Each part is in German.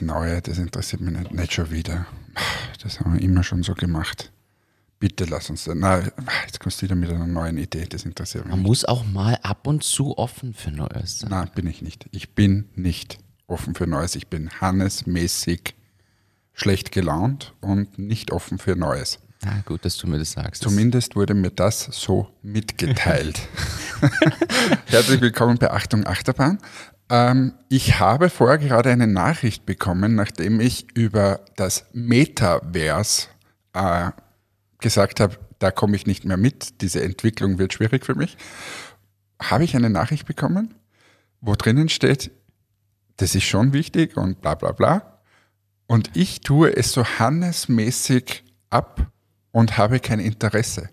das Neue, das interessiert mich nicht, nicht schon wieder. Das haben wir immer schon so gemacht. Bitte lass uns da. Na, jetzt kommst du wieder mit einer neuen Idee, das interessiert mich. Man muss auch mal ab und zu offen für Neues sein. Nein, bin ich nicht. Ich bin nicht offen für Neues. Ich bin Hannes-mäßig schlecht gelaunt und nicht offen für Neues. Na gut, dass du mir das sagst. Zumindest wurde mir das so mitgeteilt. Herzlich willkommen bei Achtung Achterbahn. Ähm, ich habe vorher gerade eine Nachricht bekommen, nachdem ich über das Metaverse äh, gesagt habe, da komme ich nicht mehr mit, diese Entwicklung wird schwierig für mich, habe ich eine Nachricht bekommen, wo drinnen steht, das ist schon wichtig und bla bla bla. Und ich tue es so hannesmäßig ab und habe kein Interesse.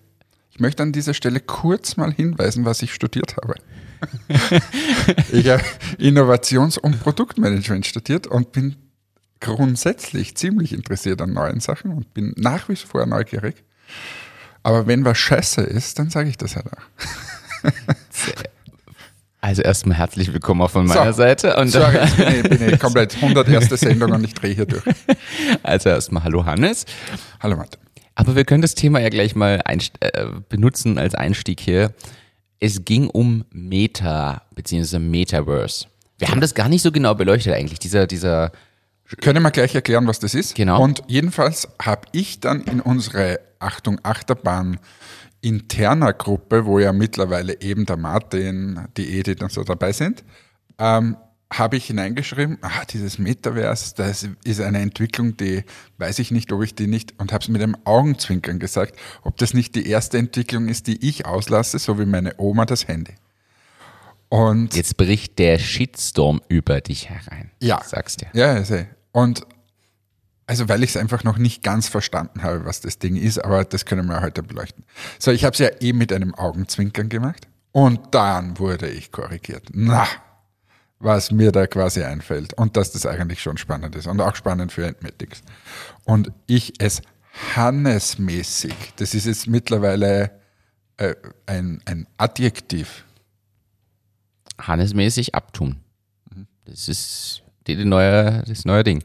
Ich möchte an dieser Stelle kurz mal hinweisen, was ich studiert habe. Ich habe Innovations- und Produktmanagement studiert und bin grundsätzlich ziemlich interessiert an neuen Sachen und bin nach wie vor neugierig. Aber wenn was scheiße ist, dann sage ich das halt auch. Also erstmal herzlich willkommen auch von meiner So, Seite. Und Sorry, jetzt bin ich, bin ich komplett 101. Sendung und ich drehe hier durch. also erstmal Hallo Hannes. Hallo Matt. Aber wir können das Thema ja gleich mal äh, benutzen als Einstieg hier. Es ging um Meta bzw. Metaverse. Wir haben das gar nicht so genau beleuchtet eigentlich. Dieser, dieser Können wir gleich erklären, was das ist? Genau. Und jedenfalls habe ich dann in unsere Achtung Achterbahn interner Gruppe, wo ja mittlerweile eben der Martin, die Edith und so dabei sind, ähm, habe ich hineingeschrieben, ah, dieses Metaverse, das ist eine Entwicklung, die weiß ich nicht, ob ich die nicht, und habe es mit einem Augenzwinkern gesagt, ob das nicht die erste Entwicklung ist, die ich auslasse, so wie meine Oma das Handy. Und jetzt bricht der Shitstorm über dich herein. Ja. Sagst dir. Ja, ja. Und also weil ich es einfach noch nicht ganz verstanden habe, was das Ding ist, aber das können wir heute beleuchten. So, ich habe es ja eh mit einem Augenzwinkern gemacht und dann wurde ich korrigiert. Na, was mir da quasi einfällt und dass das eigentlich schon spannend ist und auch spannend für Entmetics. Und ich es hannesmäßig, das ist jetzt mittlerweile äh, ein, ein Adjektiv. Hannesmäßig abtun. Das ist die, die neue, das neue Ding.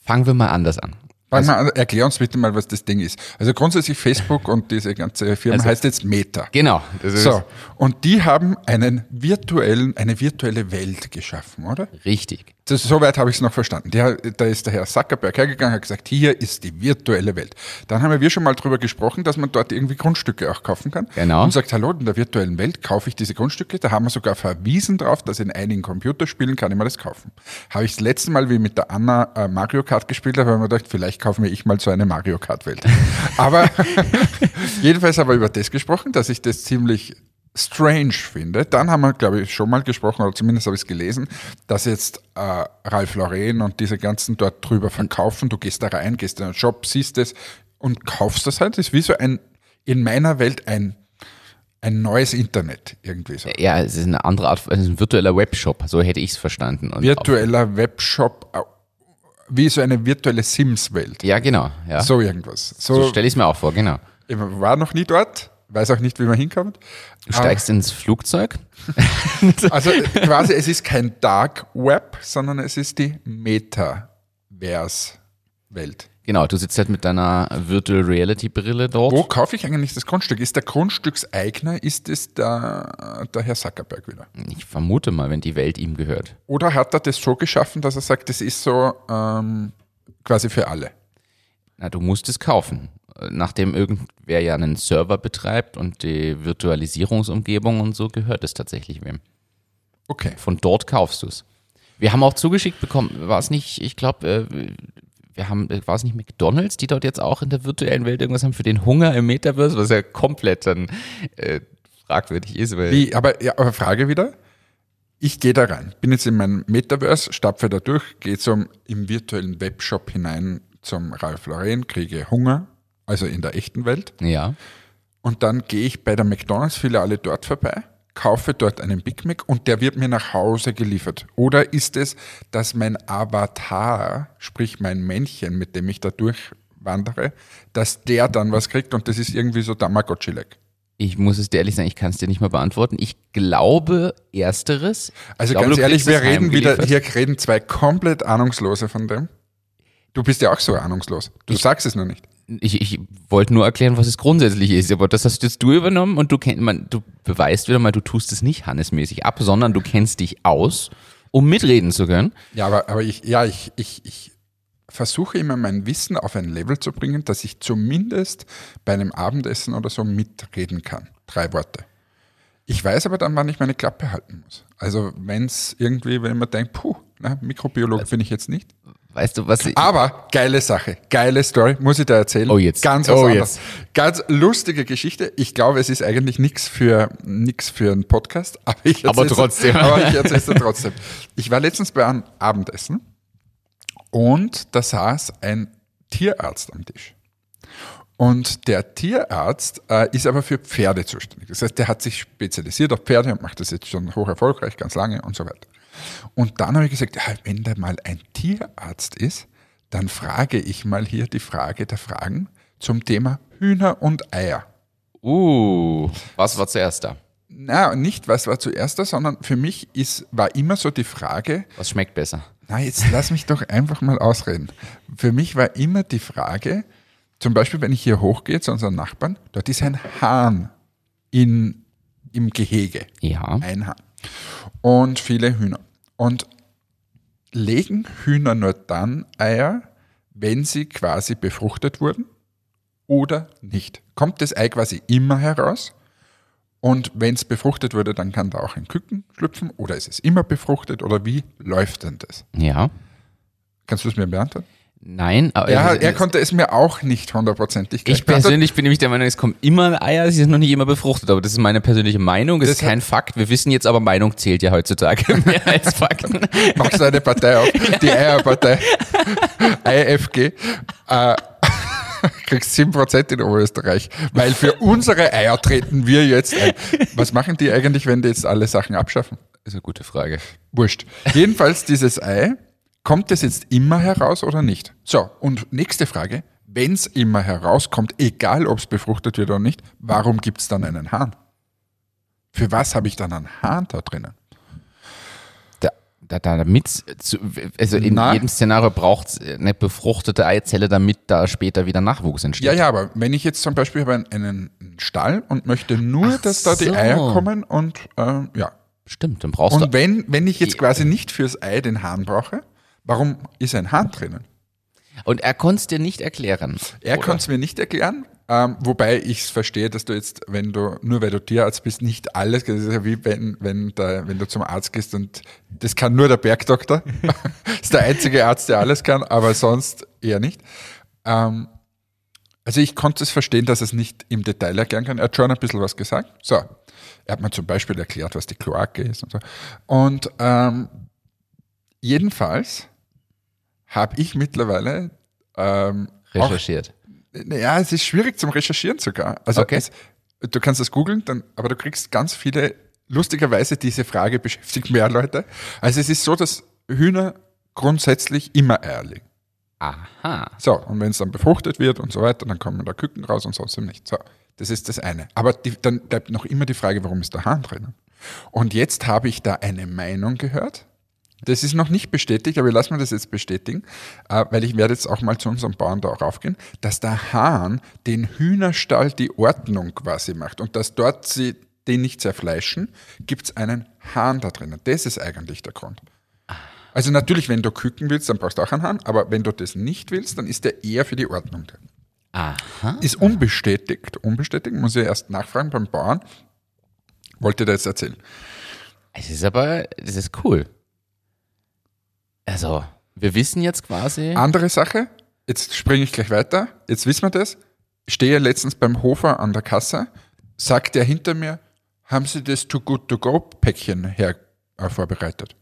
Fangen wir mal anders an. Fang mal erklär uns bitte mal, was das Ding ist. Also grundsätzlich Facebook und diese ganze Firma Also- heißt jetzt Meta. Genau. Das ist So, und die haben einen virtuellen, eine virtuelle Welt geschaffen, oder? richtig. Das, soweit habe ich es noch verstanden. Der, da ist der Herr Zuckerberg hergegangen, hat gesagt, hier ist die virtuelle Welt. Dann haben wir schon mal drüber gesprochen, dass man dort irgendwie Grundstücke auch kaufen kann. Genau. Und sagt, hallo, in der virtuellen Welt kaufe ich diese Grundstücke. Da haben wir sogar verwiesen drauf, dass in einigen Computerspielen kann ich mir das kaufen. Habe ich das letzte Mal, wie mit der Anna äh, Mario Kart gespielt habe, habe ich mir gedacht, vielleicht kaufe mir ich mal so eine Mario Kart Welt. Aber jedenfalls haben wir über das gesprochen, dass ich das ziemlich strange finde. Dann haben wir, glaube ich, schon mal gesprochen, oder zumindest habe ich es gelesen, dass jetzt äh, Ralf Lauren und diese ganzen dort drüber verkaufen. Du gehst da rein, gehst in einen Shop, siehst es und kaufst das halt. Das ist wie so ein, in meiner Welt ein, ein neues Internet irgendwie so. Ja, es ist eine andere Art, es ist ein virtueller Webshop, so hätte ich es verstanden. Und Virtueller Webshop, wie so eine virtuelle Sims-Welt. Ja, genau. Ja. So, So irgendwas. So, stelle ich es mir auch vor, genau. ich war noch nie dort, weiß auch nicht, wie man hinkommt. Du steigst ins Flugzeug. Also quasi, es ist kein Dark Web, sondern es ist die Metaverse-Welt. Genau, du sitzt halt mit deiner Virtual Reality Brille dort. Wo kaufe ich eigentlich das Grundstück? Ist der Grundstückseigner, ist es der, der Herr Zuckerberg wieder? Ich vermute mal, wenn die Welt ihm gehört. Oder hat er das so geschaffen, dass er sagt, das ist so ähm, quasi für alle? Na, du musst es kaufen. Nachdem irgendwer ja einen Server betreibt und die Virtualisierungsumgebung und so, gehört es tatsächlich wem. Okay. Von dort kaufst du es. Wir haben auch zugeschickt bekommen, war es nicht, ich glaube, äh, wir haben, war es nicht McDonalds, die dort jetzt auch in der virtuellen Welt irgendwas haben für den Hunger im Metaverse, was ja komplett dann äh, fragwürdig ist. Weil Wie, aber, ja, aber Frage wieder. Ich gehe da rein, bin jetzt in meinem Metaverse, stapfe da durch, gehe zum im virtuellen Webshop hinein zum Ralf Lauren, kriege Hunger, also in der echten Welt. Ja, Und dann gehe ich bei der McDonalds-Filiale dort vorbei, kaufe dort einen Big Mac und der wird mir nach Hause geliefert. Oder ist es, dass mein Avatar, sprich mein Männchen, mit dem ich da durchwandere, dass der dann was kriegt und das ist irgendwie so Tamagotchi-like. Ich muss es dir ehrlich sagen, ich kann es dir nicht mehr beantworten. Ich glaube ersteres. Also ich glaube, ganz ehrlich, wir reden wieder, hier reden zwei komplett Ahnungslose von dem. Du bist ja auch so ahnungslos. Du sagst es nur nicht. Ich, ich wollte nur erklären, was es grundsätzlich ist, aber das hast jetzt du übernommen und du kennst, man, du beweist wieder mal, du tust es nicht hannesmäßig ab, sondern du kennst dich aus, um mitreden zu können. Ja, aber, aber ich, ja, ich, ich, ich versuche immer mein Wissen auf ein Level zu bringen, dass ich zumindest bei einem Abendessen oder so mitreden kann. Drei Worte. Ich weiß aber dann, wann ich meine Klappe halten muss. Also wenn es irgendwie, wenn man denkt, puh, na, Mikrobiologe bin ich jetzt nicht. Weißt du, was ich, Aber geile Sache, geile Story, muss ich da erzählen. Oh, jetzt. Ganz was Oh, anderes. Ganz lustige Geschichte. Ich glaube, es ist eigentlich nichts für nix für einen Podcast, aber ich Aber erzähl's- trotzdem. Aber ich erzähle es dir trotzdem. Ich war letztens bei einem Abendessen und da saß ein Tierarzt am Tisch. Und der Tierarzt äh, ist aber für Pferde zuständig. Das heißt, der hat sich spezialisiert auf Pferde und macht das jetzt schon hoch erfolgreich, ganz lange und so weiter. Und dann habe ich gesagt, wenn da mal ein Tierarzt ist, dann frage ich mal hier die Frage der Fragen zum Thema Hühner und Eier. uh, was war zuerst da? Na, nicht was war zuerst da, sondern für mich ist, war immer so die Frage, Was schmeckt besser? na, jetzt lass mich doch einfach mal ausreden. Für mich war immer die Frage, zum Beispiel, wenn ich hier hochgehe zu unseren Nachbarn, dort ist ein Hahn in, im Gehege. Ja. Ein Hahn. Und viele Hühner. Und legen Hühner nur dann Eier, wenn sie quasi befruchtet wurden oder nicht? Kommt das Ei quasi immer heraus? Und wenn es befruchtet wurde, dann kann da auch ein Küken schlüpfen oder ist es immer befruchtet oder wie läuft denn das? Ja. Kannst du es mir beantworten? Nein, aber Ja, also, er konnte es mir auch nicht hundertprozentig ich persönlich bin nämlich der Meinung, es kommen immer Eier, sie sind noch nicht immer befruchtet, aber das ist meine persönliche Meinung, das ist kein Fakt. Wir wissen jetzt aber, Meinung zählt ja heutzutage mehr als Fakten. machst du eine Partei auf, die Eierpartei, IFG, äh, kriegst 7% in Oberösterreich, weil für unsere Eier treten wir jetzt ein. Was machen die eigentlich, wenn die jetzt alle Sachen abschaffen? Das ist eine gute Frage. Wurscht. Jedenfalls dieses Ei, kommt es jetzt immer heraus oder nicht? So, und nächste Frage, wenn es immer herauskommt, egal ob es befruchtet wird oder nicht, warum gibt es dann einen Hahn? Für was habe ich dann einen Hahn da drinnen? Da, da, da, damit, also in Na? jedem Szenario braucht es eine befruchtete Eizelle, damit da später wieder Nachwuchs entsteht. Ja, ja, aber wenn ich jetzt zum Beispiel habe einen, Stall und möchte nur, Ach dass da die so. Eier kommen und äh, ja. Stimmt, dann brauchst Und du. wenn, wenn ich jetzt quasi nicht fürs Ei den Hahn brauche, warum ist ein Hahn drinnen? Und er konnte es dir nicht erklären. Er konnte es mir nicht erklären, ähm, wobei ich es verstehe, dass du jetzt, wenn du, nur weil du Tierarzt bist, nicht alles, das ist ja wie wenn, wenn, der, wenn du zum Arzt gehst und das kann nur der Bergdoktor, ist der einzige Arzt, der alles kann, aber sonst eher nicht. Ähm, also ich konnte es verstehen, dass er es nicht im Detail erklären kann. Er hat schon ein bisschen was gesagt. So, er hat mir zum Beispiel erklärt, was die Kloake ist und so. Und ähm, jedenfalls habe ich mittlerweile ähm, auch recherchiert. naja, es ist schwierig zum Recherchieren sogar. Also Okay. es, du kannst das googeln, dann, aber du kriegst ganz viele, lustigerweise diese Frage beschäftigt mehr Leute. Also es ist so, dass Hühner grundsätzlich immer Eier legen. Aha. So, und wenn es dann befruchtet wird und so weiter, dann kommen da Küken raus und sonst nicht. So, das ist das eine. Aber die, dann bleibt noch immer die Frage, warum ist der Hahn drinnen? Und jetzt habe ich da eine Meinung gehört. Das ist noch nicht bestätigt, aber ich lasse mir das jetzt bestätigen, äh, weil ich werde jetzt auch mal zu unserem Bauern da raufgehen, dass der Hahn den Hühnerstall die Ordnung quasi macht und dass dort sie den nicht zerfleischen, gibt es einen Hahn da drinnen. Das ist eigentlich der Grund. Also natürlich, wenn du Küken willst, dann brauchst du auch einen Hahn, aber wenn du das nicht willst, dann ist der eher für die Ordnung drin. Aha. Ist unbestätigt, unbestätigt, muss ich erst nachfragen beim Bauern. Wollte der jetzt erzählen. Es ist aber, das ist cool. Also, wir wissen jetzt quasi. Andere Sache, jetzt springe ich gleich weiter, jetzt wissen wir das. Ich stehe letztens beim Hofer an der Kasse, sagt der hinter mir, haben Sie das Too Good To Go Päckchen her äh, vorbereitet?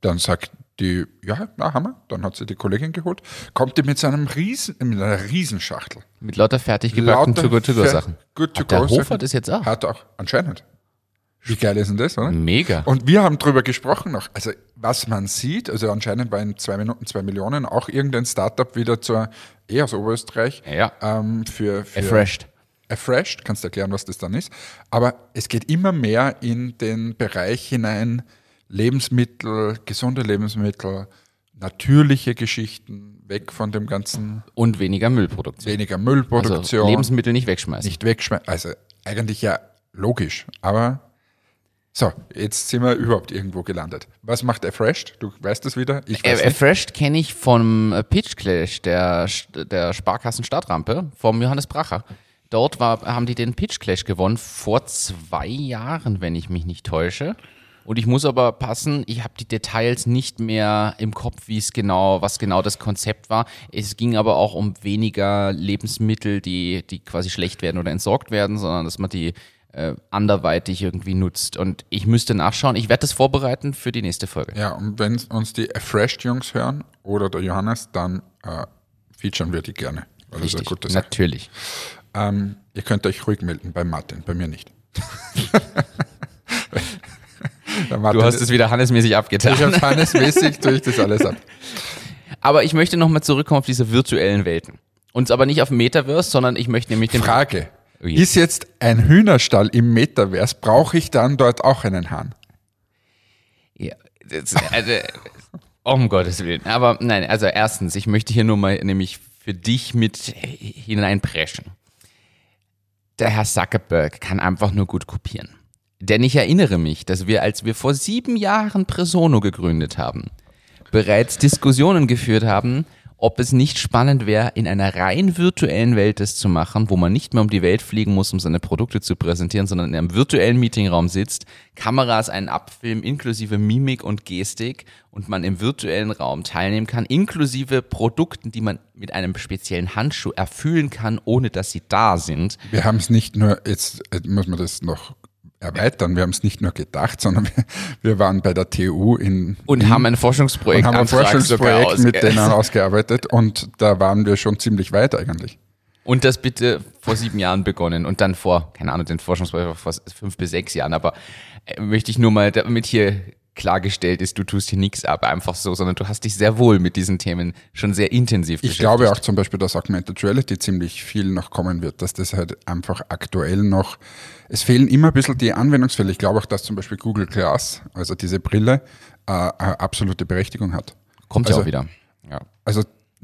Dann sagt die, ja, na, haben wir. Dann hat sie die Kollegin geholt. Kommt die mit so einem riesen, mit einer Riesenschachtel. Mit lauter fertig gebackten Lauter To-Go-To-Go-Sachen. Good to Hat der go Hofer Sachen. das jetzt auch? Hat auch, anscheinend. Wie geil ist denn das, oder? Mega. Und wir haben drüber gesprochen noch. Also, was man sieht, also anscheinend war in zwei Minuten zwei Millionen auch irgendein Startup wieder zur, eher aus Oberösterreich, Ja. ähm, für, für Refreshed. erfresht, kannst du erklären, was das dann ist. Aber es geht immer mehr in den Bereich hinein, Lebensmittel, gesunde Lebensmittel, natürliche Geschichten, weg von dem ganzen Und weniger Müllproduktion. weniger Müllproduktion, Also Lebensmittel nicht wegschmeißen. nicht wegschmeißen. Also eigentlich ja logisch, aber so, jetzt sind wir überhaupt irgendwo gelandet. Was macht Erfreshed? Du weißt das wieder? Ich weiß. Erfreshed kenne ich vom äh, Pitch Clash der, der Sparkassen Stadtrampe vom Johannes Bracher. Dort war, haben die den Pitch Clash gewonnen vor zwei Jahren, wenn ich mich nicht täusche. Und ich muss aber passen, ich habe die Details nicht mehr im Kopf, wie es genau, was genau das Konzept war. Es ging aber auch um weniger Lebensmittel, die, die quasi schlecht werden oder entsorgt werden, sondern dass man die äh, anderweitig irgendwie nutzt. Und ich müsste nachschauen. Ich werde das vorbereiten für die nächste Folge. Ja, und wenn uns die Erfreshed-Jungs hören oder der Johannes, dann äh, featuren wir die gerne. Weil das gute Sache. Natürlich. Ähm, ihr könnt euch ruhig melden bei Martin, bei mir nicht. Du hast es wieder hannesmäßig ich abgetan. habe hannesmäßig tue ich das alles ab. Aber ich möchte nochmal zurückkommen auf diese virtuellen Welten. Und aber nicht auf Metaverse, sondern ich möchte nämlich den. Frage. Ui. Ist jetzt ein Hühnerstall im Metaverse, brauche ich dann dort auch einen Hahn? Ja, das, also, um Gottes Willen. Aber nein, also erstens, ich möchte hier nur mal nämlich für dich mit hineinpreschen. Der Herr Zuckerberg kann einfach nur gut kopieren. Denn ich erinnere mich, dass wir, als wir vor sieben Jahren Presono gegründet haben, bereits Diskussionen geführt haben, ob es nicht spannend wäre, in einer rein virtuellen Welt das zu machen, wo man nicht mehr um die Welt fliegen muss, um seine Produkte zu präsentieren, sondern in einem virtuellen Meetingraum sitzt, Kameras einen abfilmen, inklusive Mimik und Gestik und man im virtuellen Raum teilnehmen kann, inklusive Produkten, die man mit einem speziellen Handschuh erfüllen kann, ohne dass sie da sind. Wir haben es nicht nur, jetzt äh, muss man das noch erweitern, wir haben es nicht nur gedacht, sondern wir, wir waren bei der TU in Und haben ein Forschungsprojekt haben ein Forschungsprojekt mit denen ausgearbeitet und da waren wir schon ziemlich weit eigentlich. Und das bitte vor sieben Jahren begonnen und dann vor, keine Ahnung, den Forschungsprojekt vor fünf bis sechs Jahren. Aber äh, möchte ich nur mal, damit hier klargestellt ist, du tust hier nichts ab, einfach so, sondern du hast dich sehr wohl mit diesen Themen schon sehr intensiv Ich glaube auch zum Beispiel, dass Augmented Reality ziemlich viel noch kommen wird, dass das halt einfach aktuell noch, es fehlen immer ein bisschen die Anwendungsfälle. Ich glaube auch, dass zum Beispiel Google Glass, also diese Brille, äh, eine absolute Berechtigung hat. Kommt ja also- auch wieder. Ja. Also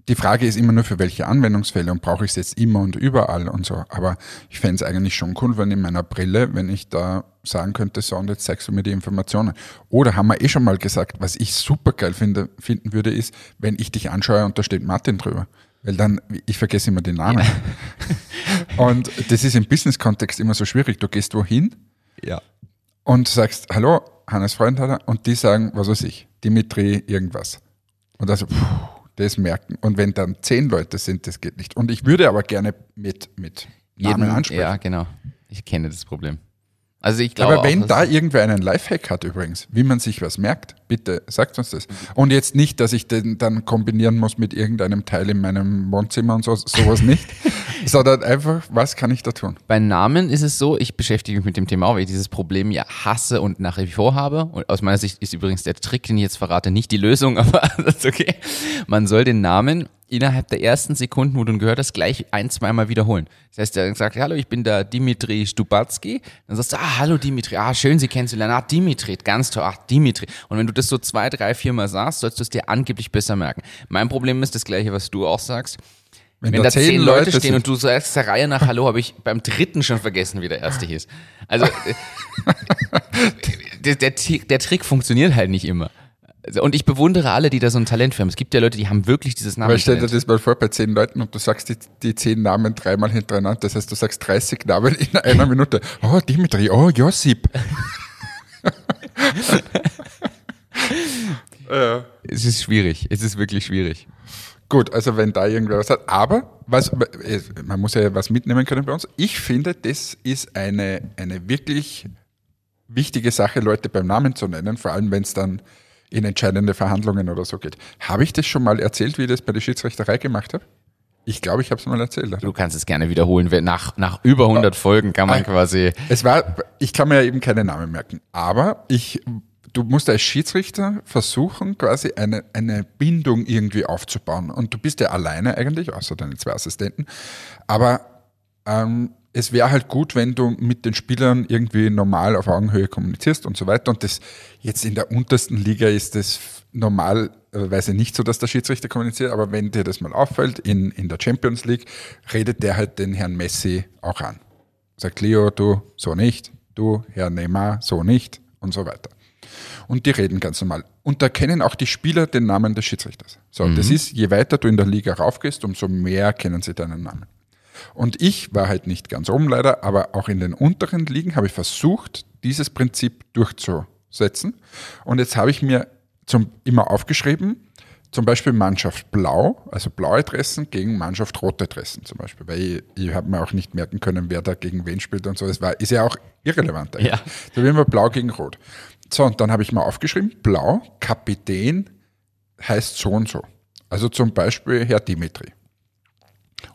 die Frage ist immer nur, für welche Anwendungsfälle und brauche ich es jetzt immer und überall und so. Aber ich fände es eigentlich schon cool, wenn in meiner Brille, wenn ich da sagen könnte, so und jetzt zeigst du mir die Informationen. Oder haben wir eh schon mal gesagt, was ich super geil finde, finden würde, ist, wenn ich dich anschaue und da steht Martin drüber. Weil dann, ich vergesse immer den Namen. und das ist im Business-Kontext immer so schwierig. Du gehst wohin ja. und sagst, hallo, Hannes Freund hat er, und die sagen, was weiß ich, Dimitri irgendwas. Und also, puh, das merken. Und wenn dann zehn Leute sind, das geht nicht. Und ich würde aber gerne mit, mit Namen ansprechen. ja, genau. Ich kenne das Problem. Also ich glaube aber wenn auch, da irgendwer einen Lifehack hat übrigens, wie man sich was merkt, bitte sagt uns das. Und jetzt nicht, dass ich den dann kombinieren muss mit irgendeinem Teil in meinem Wohnzimmer und so, sowas nicht, sondern einfach, was kann ich da tun? Bei Namen ist es so, ich beschäftige mich mit dem Thema auch, weil ich dieses Problem ja hasse und nach wie vor habe. Und aus meiner Sicht ist übrigens der Trick, den ich jetzt verrate, nicht die Lösung, aber das ist okay. Man soll den Namen innerhalb der ersten Sekunden, wo du ihn gehört hast, gleich ein, zweimal wiederholen. Das heißt, er sagt, hallo, ich bin der Dimitri Stubatsky. Dann sagst du, ah, hallo Dimitri, ah, schön, Sie kennenzulernen. Ah, Dimitri, ganz toll, ach, Dimitri. Und wenn du das so zwei, drei, viermal sagst, sollst du es dir angeblich besser merken. Mein Problem ist das gleiche, was du auch sagst. Wenn, da zehn Leute stehen sind- und du sagst der Reihe nach Hallo, habe ich beim dritten schon vergessen, wie der erste hieß. Also der, der, der Trick funktioniert halt nicht immer. Also, Und ich bewundere alle, die da so ein Talent für haben. Es gibt ja Leute, die haben wirklich dieses Aber stell dir Namen. das mal vor bei zehn Leuten und du sagst die, die zehn Namen dreimal hintereinander. Das heißt, du sagst 30 Namen in einer Minute. Oh, Dimitri, oh, Josip. ja. Es ist schwierig. Es ist wirklich schwierig. Gut, also wenn da irgendwer was hat. Aber was, man muss ja was mitnehmen können bei uns. Ich finde, das ist eine, eine wirklich wichtige Sache, Leute beim Namen zu nennen, vor allem wenn es dann in entscheidende Verhandlungen oder so geht. Habe ich das schon mal erzählt, wie ich das bei der Schiedsrichterei gemacht habe? Ich glaube, ich habe es mal erzählt. Du kannst es gerne wiederholen. Nach, nach über 100 Folgen kann man Ah. quasi. Es war, ich kann mir ja eben keine Namen merken, aber ich, du musst als Schiedsrichter versuchen, quasi eine, eine Bindung irgendwie aufzubauen. Und du bist ja alleine eigentlich, außer deine zwei Assistenten. Aber ähm, es wäre halt gut, wenn du mit den Spielern irgendwie normal auf Augenhöhe kommunizierst und so weiter. Und das jetzt in der untersten Liga ist das normalerweise nicht so, dass der Schiedsrichter kommuniziert, aber wenn dir das mal auffällt, in, in der Champions League redet der halt den Herrn Messi auch an. Sagt Leo, du so nicht, du Herr Neymar so nicht und so weiter. Und die reden ganz normal. Und da kennen auch die Spieler den Namen des Schiedsrichters. So, mhm. das ist, je weiter du in der Liga raufgehst, umso mehr kennen sie deinen Namen. Und ich war halt nicht ganz oben leider, aber auch in den unteren Ligen habe ich versucht, dieses Prinzip durchzusetzen. Und jetzt habe ich mir zum, immer aufgeschrieben, zum Beispiel Mannschaft Blau, also blaue Dressen gegen Mannschaft rote Dressen zum Beispiel, weil ich, ich habe mir auch nicht merken können, wer da gegen wen spielt und so. Das war, ist ja auch irrelevant eigentlich. Ja. Da will man Blau gegen Rot. So, und dann habe ich mal aufgeschrieben, Blau, Kapitän heißt so und so. Also zum Beispiel Herr Dimitri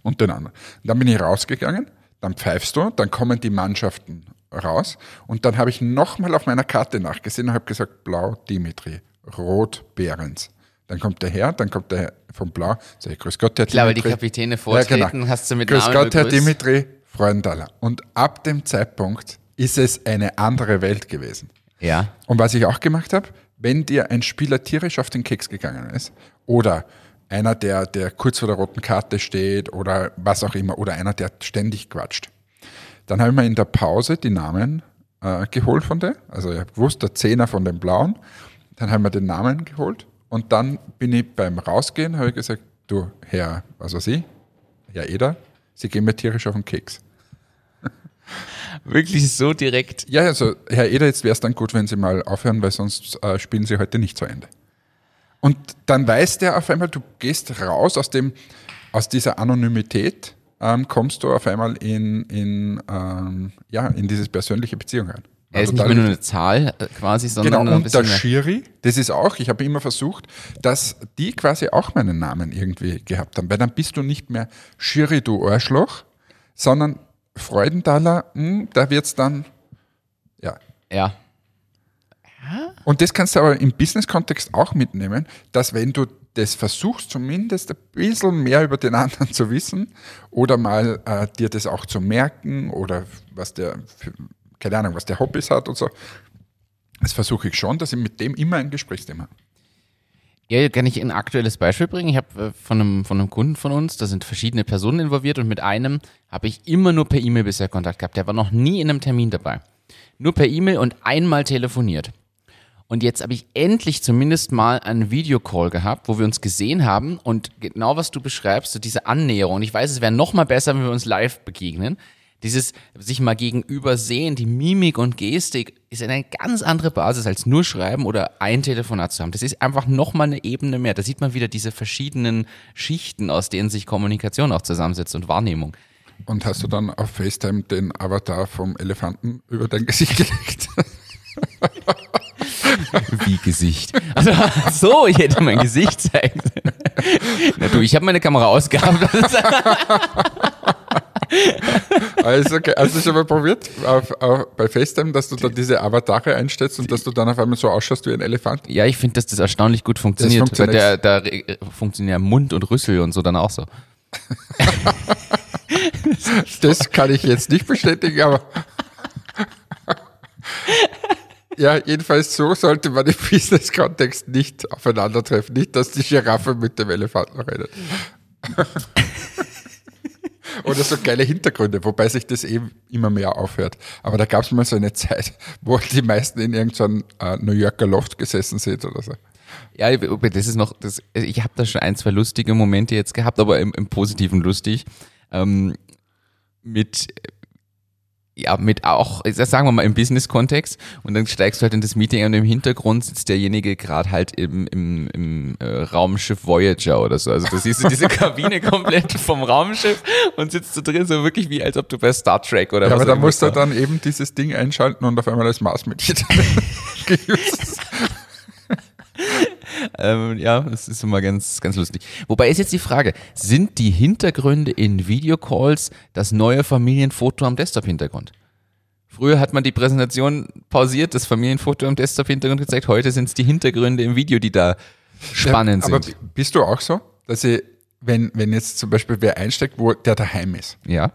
und den anderen. Dann bin ich rausgegangen, dann pfeifst du, dann kommen die Mannschaften raus und dann habe ich nochmal auf meiner Karte nachgesehen und habe gesagt, blau Dimitri, rot Behrens. Dann kommt der Herr, dann kommt der Herr vom Blau, sag ich, grüß Gott, Herr Dimitri. Klar, weil die Kapitäne vortreten, ja, genau. hast du mit Grüß Namen Gott, Herr Dimitri, Freundaler. Und ab dem Zeitpunkt ist es eine andere Welt gewesen. Ja. Und was ich auch gemacht habe, wenn dir ein Spieler tierisch auf den Keks gegangen ist oder einer, der, der kurz vor der roten Karte steht oder was auch immer, oder einer, der ständig quatscht. Dann habe ich mir in der Pause die Namen äh, geholt von der, also ich habe gewusst, der Zehner von den Blauen, dann haben wir den Namen geholt und dann bin ich beim Rausgehen, habe ich gesagt, du Herr, was weiß ich, Herr Eder, Sie gehen mir tierisch auf den Keks. Wirklich so direkt? Ja, also Herr Eder, jetzt wäre es dann gut, wenn Sie mal aufhören, weil sonst äh, spielen Sie heute nicht zu Ende. Und dann weiß der auf einmal, du gehst raus aus, dem, aus dieser Anonymität, ähm, kommst du auf einmal in, in, ähm, ja, in diese persönliche Beziehung rein. Er ist nicht mehr nur eine Zahl äh, quasi, sondern genau, und der Schiri, das ist auch, ich habe immer versucht, dass die quasi auch meinen Namen irgendwie gehabt haben, weil dann bist du nicht mehr Schiri, du Arschloch, sondern Freudenthaler, mh, hm, da es dann, ja. Ja. Und das kannst du aber im Business-Kontext auch mitnehmen, dass wenn du das versuchst, zumindest ein bisschen mehr über den anderen zu wissen oder mal äh, dir das auch zu merken oder was der, für, keine Ahnung, was der Hobbys hat und so, das versuche ich schon, dass ich mit dem immer ein Gesprächsthema habe. Ja, kann ich ein aktuelles Beispiel bringen? Ich habe äh, von einem, von einem Kunden von uns, da sind verschiedene Personen involviert und mit einem habe ich immer nur per E-Mail bisher Kontakt gehabt. Der war noch nie in einem Termin dabei. Nur per E-Mail und einmal telefoniert. Und jetzt habe ich endlich zumindest mal einen Videocall gehabt, wo wir uns gesehen haben und genau was du beschreibst, so diese Annäherung. Ich weiß, es wäre noch mal besser, wenn wir uns live begegnen. Dieses sich mal gegenüber sehen, die Mimik und Gestik ist eine ganz andere Basis als nur schreiben oder ein Telefonat zu haben. Das ist einfach noch mal eine Ebene mehr. Da sieht man wieder diese verschiedenen Schichten, aus denen sich Kommunikation auch zusammensetzt und Wahrnehmung. Und hast du dann auf FaceTime den Avatar vom Elefanten über dein Gesicht gelegt? Wie Gesicht. Also, so, ich hätte mein Gesicht zeigen. Na du, ich habe meine Kamera ausgehabt. Also, okay. Hast du schon mal probiert auf, auf, bei FaceTime, dass du da diese Avatare einstellst und dass du dann auf einmal so ausschaust wie ein Elefant? Ja, ich finde, dass das erstaunlich gut funktioniert. Das funktioniert. Da, da funktionieren ja Mund und Rüssel und so dann auch so. das kann ich jetzt nicht bestätigen, aber ja, jedenfalls so sollte man im Business-Kontext nicht aufeinandertreffen. Nicht, dass die Giraffe mit dem Elefanten redet. Oder so geile Hintergründe, wobei sich das eben immer mehr aufhört. Aber da gab es mal so eine Zeit, wo die meisten in irgendeinem äh, New Yorker Loft gesessen sind oder so. Ja, das ist noch, das, ich habe da schon ein, zwei lustige Momente jetzt gehabt, aber im, im Positiven lustig. Ähm, mit ja, mit auch, sagen wir mal im Business-Kontext. Und dann steigst du halt in das Meeting und im Hintergrund sitzt derjenige gerade halt im, im, im äh, Raumschiff Voyager oder so. Also du siehst du diese Kabine komplett vom Raumschiff und sitzt du drin, so wirklich wie als ob du bei Star Trek oder ja, was Aber da musst du dann eben dieses Ding einschalten und auf einmal das Mars mit ähm, ja, das ist immer ganz, ganz lustig. Wobei ist jetzt die Frage, sind die Hintergründe in Videocalls das neue Familienfoto am Desktop-Hintergrund? Früher hat man die Präsentation pausiert, das Familienfoto am Desktop-Hintergrund gezeigt, heute sind es die Hintergründe im Video, die da spannend ja, aber sind. Aber bist du auch so, dass ich, wenn, wenn jetzt zum Beispiel wer einsteigt, wo der daheim ist, ja.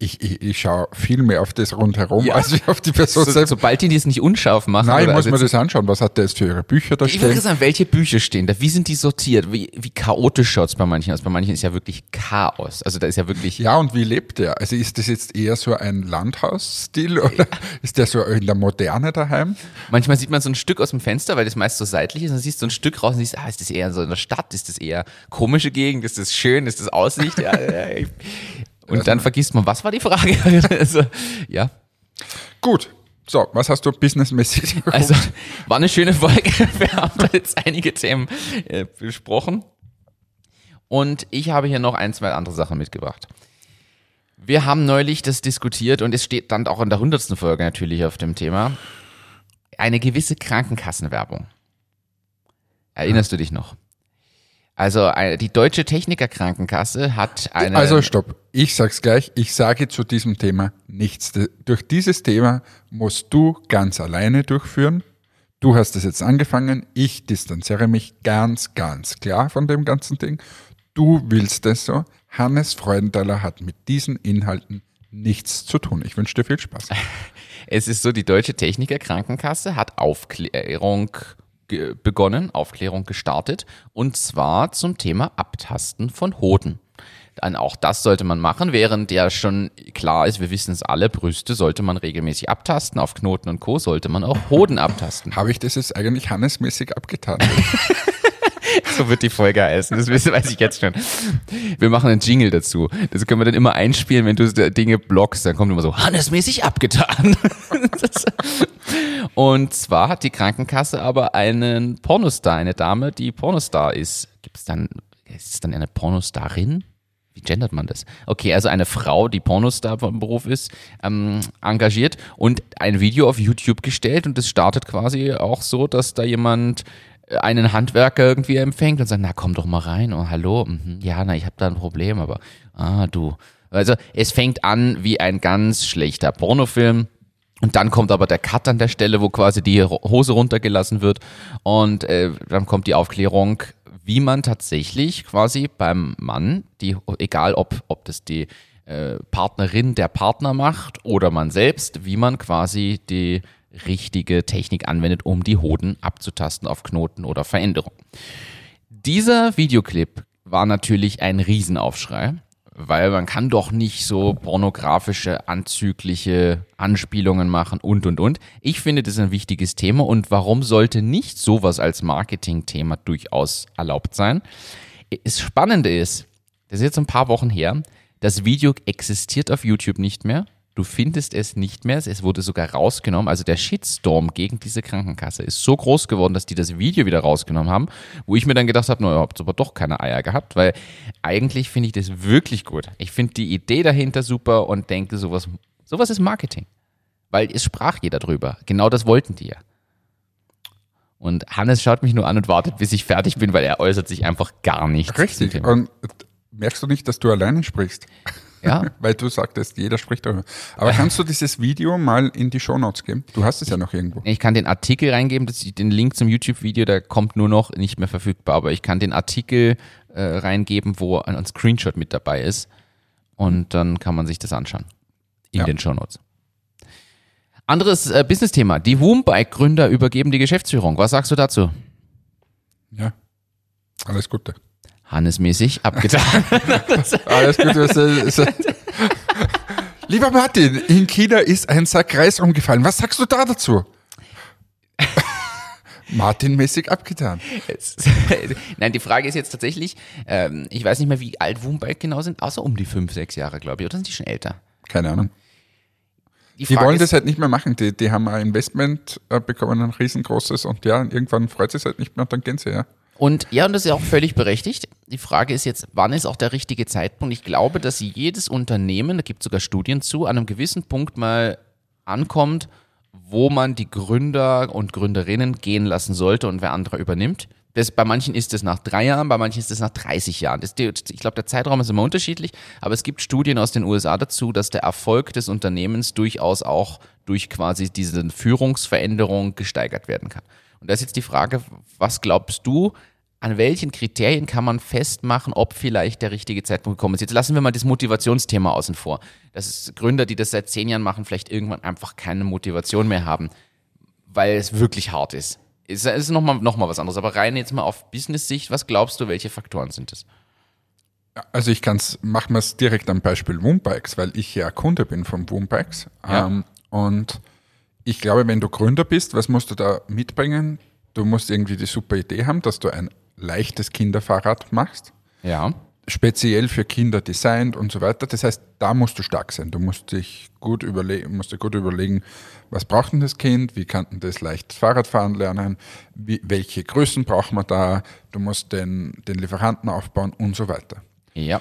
Ich, ich, ich schaue viel mehr auf das rundherum, Ja. als ich auf die Person So, selbst. sobald die das nicht unscharf machen. Nein, oder muss also man jetzt- das anschauen. Was hat der jetzt für ihre Bücher da Ich würde stehen? sagen, welche Bücher stehen da? Wie sind die sortiert? Wie, wie chaotisch schaut's bei manchen aus? Bei manchen ist ja wirklich Chaos. Also da ist ja wirklich. Ja, und wie lebt der? Also ist das jetzt eher so ein Landhausstil oder ist der so in der Moderne daheim? Manchmal sieht man so ein Stück aus dem Fenster, weil das meist so seitlich ist, und dann siehst du so ein Stück raus und siehst, ah, ist das eher so in der Stadt? Ist das eher komische Gegend? Ist das schön? Ist das Aussicht? Ja, ja, ich- und dann vergisst man, was war die Frage? also, ja, Gut. So, was hast du businessmäßig geguckt? also war eine schöne Folge. Wir haben da jetzt einige Themen äh, besprochen. Und ich habe hier noch ein, zwei andere Sachen mitgebracht. Wir haben neulich das diskutiert und es steht dann auch in der hundertsten Folge natürlich auf dem Thema. Eine gewisse Krankenkassenwerbung. Erinnerst du dich noch? Also äh, die Deutsche Techniker Krankenkasse hat eine. Also stopp. Ich sag's gleich. Ich sage zu diesem Thema nichts. Durch dieses Thema musst du ganz alleine durchführen. Du hast es jetzt angefangen. Ich distanziere mich ganz, ganz klar von dem ganzen Ding. Du willst es so. Hannes Freudenthaler hat mit diesen Inhalten nichts zu tun. Ich wünsche dir viel Spaß. Es ist so, die Deutsche Techniker Krankenkasse hat Aufklärung begonnen, Aufklärung gestartet und zwar zum Thema Abtasten von Hoden. Dann auch das sollte man machen, während ja schon klar ist, wir wissen es alle, Brüste sollte man regelmäßig abtasten, auf Knoten und Co. sollte man auch Hoden abtasten. Habe ich das jetzt eigentlich Hannes-mäßig abgetan? So wird die Folge heißen, das weiß ich jetzt schon. Wir machen einen Jingle dazu. Das können wir dann immer einspielen, wenn du Dinge blockst, dann kommt immer so, Hannesmäßig abgetan. Und zwar hat die Krankenkasse aber einen Pornostar, eine Dame, die Pornostar ist. Gibt es dann, ist es dann eine Pornostarin? Wie gendert man das? Okay, also eine Frau, die Pornostar vom Beruf ist, ähm, engagiert und ein Video auf YouTube gestellt und es startet quasi auch so, dass da jemand einen Handwerker irgendwie empfängt und sagt, na komm doch mal rein, oh hallo, mhm, ja, na ich habe da ein Problem, aber ah du. Also es fängt an wie ein ganz schlechter Pornofilm. Und dann kommt aber der Cut an der Stelle, wo quasi die Hose runtergelassen wird. Und äh, dann kommt die Aufklärung, wie man tatsächlich quasi beim Mann, die, egal ob, ob das die äh, Partnerin der Partner macht oder man selbst, wie man quasi die richtige Technik anwendet, um die Hoden abzutasten auf Knoten oder Veränderung. Dieser Videoclip war natürlich ein Riesenaufschrei, weil man kann doch nicht so pornografische, anzügliche Anspielungen machen und, und, und. Ich finde, das ist ein wichtiges Thema und warum sollte nicht sowas als Marketingthema durchaus erlaubt sein? Das Spannende ist, das ist jetzt ein paar Wochen her, das Video existiert auf YouTube nicht mehr. Du findest es nicht mehr. Es wurde sogar rausgenommen. Also der Shitstorm gegen diese Krankenkasse ist so groß geworden, dass die das Video wieder rausgenommen haben, wo ich mir dann gedacht habe, naja, habt aber doch keine Eier gehabt, weil eigentlich finde ich das wirklich gut. Ich finde die Idee dahinter super und denke, sowas, sowas ist Marketing. Weil es sprach jeder drüber. Genau das wollten die ja. Und Hannes schaut mich nur an und wartet, bis ich fertig bin, weil er äußert sich einfach gar nicht. zum Richtig. Und merkst du nicht, dass du alleine sprichst? Ja. Weil du sagtest, jeder spricht darüber. Aber kannst du dieses Video mal in die Shownotes geben? Du hast es ja noch irgendwo. Ich kann den Artikel reingeben, das, den Link zum YouTube-Video, der kommt nur noch nicht mehr verfügbar, aber ich kann den Artikel äh, reingeben, wo ein, ein Screenshot mit dabei ist und dann kann man sich das anschauen in Ja. den Shownotes. Anderes äh, Business-Thema. Die Woombike-Gründer übergeben die Geschäftsführung. Was sagst du dazu? Ja. Alles Gute. Hannesmäßig abgetan. Alles Gute. was, äh, so- Lieber Martin, in China ist ein Sack Reis umgefallen. Was sagst du da dazu? Martin-mäßig abgetan. Nein, die Frage ist jetzt tatsächlich, ähm, ich weiß nicht mehr, wie alt Woombike genau sind, außer um die fünf, sechs Jahre, glaube ich. Oder sind die schon älter? Keine Ahnung. Die, Die wollen ist, das halt nicht mehr machen. Die, die haben ein Investment äh, bekommen, ein riesengroßes. Und ja, irgendwann freut es halt nicht mehr und dann gehen sie, ja. Und ja, und das ist ja auch völlig berechtigt. Die Frage ist jetzt, wann ist auch der richtige Zeitpunkt? Ich glaube, dass jedes Unternehmen, da gibt es sogar Studien zu, an einem gewissen Punkt mal ankommt, wo man die Gründer und Gründerinnen gehen lassen sollte und wer andere übernimmt. Das, bei manchen ist es nach drei Jahren, bei manchen ist es nach 30 Jahren. Das, ich glaube, der Zeitraum ist immer unterschiedlich, aber es gibt Studien aus den USA dazu, dass der Erfolg des Unternehmens durchaus auch durch quasi diese Führungsveränderung gesteigert werden kann. Und da ist jetzt die Frage, was glaubst du, an welchen Kriterien kann man festmachen, ob vielleicht der richtige Zeitpunkt gekommen ist. Jetzt lassen wir mal das Motivationsthema außen vor. Dass Gründer, die das seit zehn Jahren machen, vielleicht irgendwann einfach keine Motivation mehr haben, weil es wirklich hart ist. Es ist nochmal noch mal was anderes. Aber rein jetzt mal auf Business-Sicht, was glaubst du, welche Faktoren sind es? Also ich kann es, machen wir es direkt am Beispiel Woombikes, weil ich ja Kunde bin von Woombikes. Ja. Ähm, und ich glaube, wenn du Gründer bist, was musst du da mitbringen? Du musst irgendwie die super Idee haben, dass du ein leichtes Kinderfahrrad machst, Ja. speziell für Kinder designt und so weiter. Das heißt, da musst du stark sein. Du musst dich gut überlegen, musst dir gut überlegen, was braucht denn das Kind? Wie kann denn das leicht Fahrradfahren lernen? Wie, welche Größen braucht man da? Du musst den, den Lieferanten aufbauen und so weiter. Ja.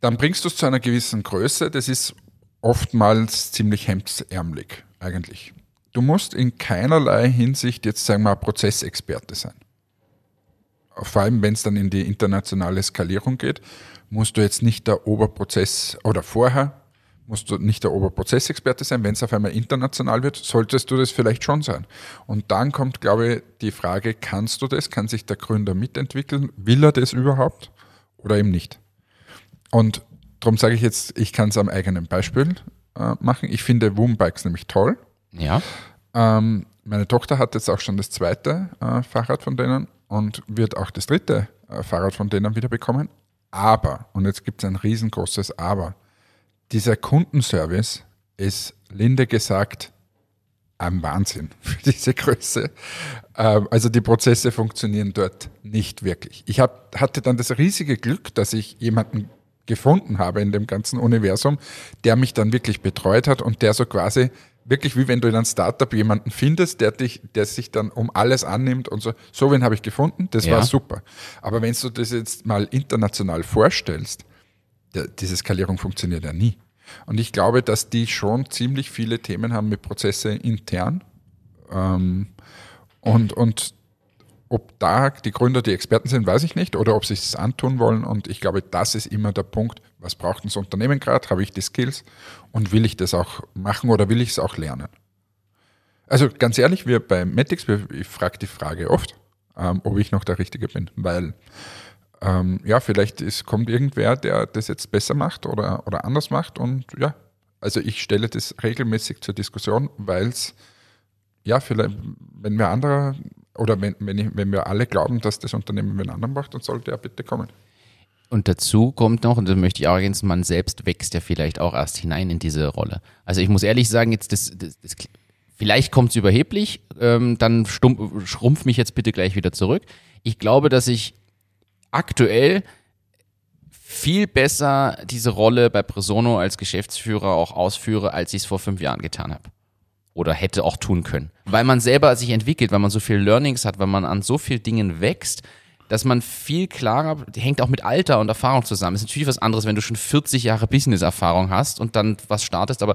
Dann bringst du es zu einer gewissen Größe. Das ist oftmals ziemlich hemdsärmelig eigentlich. Du musst in keinerlei Hinsicht jetzt sagen wir mal Prozessexperte sein. Vor allem, wenn es dann in die internationale Skalierung geht, musst du jetzt nicht der Oberprozess oder vorher musst du nicht der Oberprozessexperte sein. Wenn es auf einmal international wird, solltest du das vielleicht schon sein. Und dann kommt, glaube ich, die Frage, kannst du das? Kann sich der Gründer mitentwickeln? Will er das überhaupt oder eben nicht? Und darum sage ich jetzt, ich kann es am eigenen Beispiel äh, machen. Ich finde Woombikes nämlich toll. Ja. Ähm, meine Tochter hat jetzt auch schon das zweite äh, Fahrrad von denen und wird auch das dritte äh, Fahrrad von denen wieder bekommen. Aber, und jetzt gibt es ein riesengroßes Aber, dieser Kundenservice ist, linde gesagt, ein Wahnsinn für diese Größe. Ähm, also die Prozesse funktionieren dort nicht wirklich. Ich hab, hatte dann das riesige Glück, dass ich jemanden gefunden habe in dem ganzen Universum, der mich dann wirklich betreut hat und der so quasi wirklich wie wenn du in einem Startup jemanden findest, der dich, der sich dann um alles annimmt und so. So wen habe ich gefunden, das Ja. war super. Aber wenn du das jetzt mal international vorstellst, der, diese Skalierung funktioniert ja nie. Und ich glaube, dass die schon ziemlich viele Themen haben mit Prozesse intern. Ähm, und, und ob da die Gründer die Experten sind, weiß ich nicht. Oder ob sie es antun wollen. Und ich glaube, das ist immer der Punkt. Was braucht das Unternehmen gerade? Habe ich die Skills? Und will ich das auch machen oder will ich es auch lernen? Also ganz ehrlich, wir bei wir, ich frage die Frage oft, ähm, ob ich noch der Richtige bin. Weil ähm, ja, vielleicht ist, kommt irgendwer, der das jetzt besser macht oder, oder anders macht. Und ja, also ich stelle das regelmäßig zur Diskussion, weil es, ja, vielleicht, wenn wir andere oder wenn, wenn, ich, wenn wir alle glauben, dass das Unternehmen wen anderen macht, dann sollte er bitte kommen. Und dazu kommt noch, und da möchte ich auch ergänzen, man selbst wächst ja vielleicht auch erst hinein in diese Rolle. Also ich muss ehrlich sagen, jetzt das, das, das vielleicht kommt es überheblich, ähm, dann stumpf, schrumpf mich jetzt bitte gleich wieder zurück. Ich glaube, dass ich aktuell viel besser diese Rolle bei Presono als Geschäftsführer auch ausführe, als ich es vor fünf Jahren getan habe. Oder hätte auch tun können. Weil man selber sich entwickelt, weil man so viel Learnings hat, weil man an so vielen Dingen wächst, dass man viel klarer, hängt auch mit Alter und Erfahrung zusammen. Ist natürlich was anderes, wenn du schon 40 Jahre Business-Erfahrung hast und dann was startest. Aber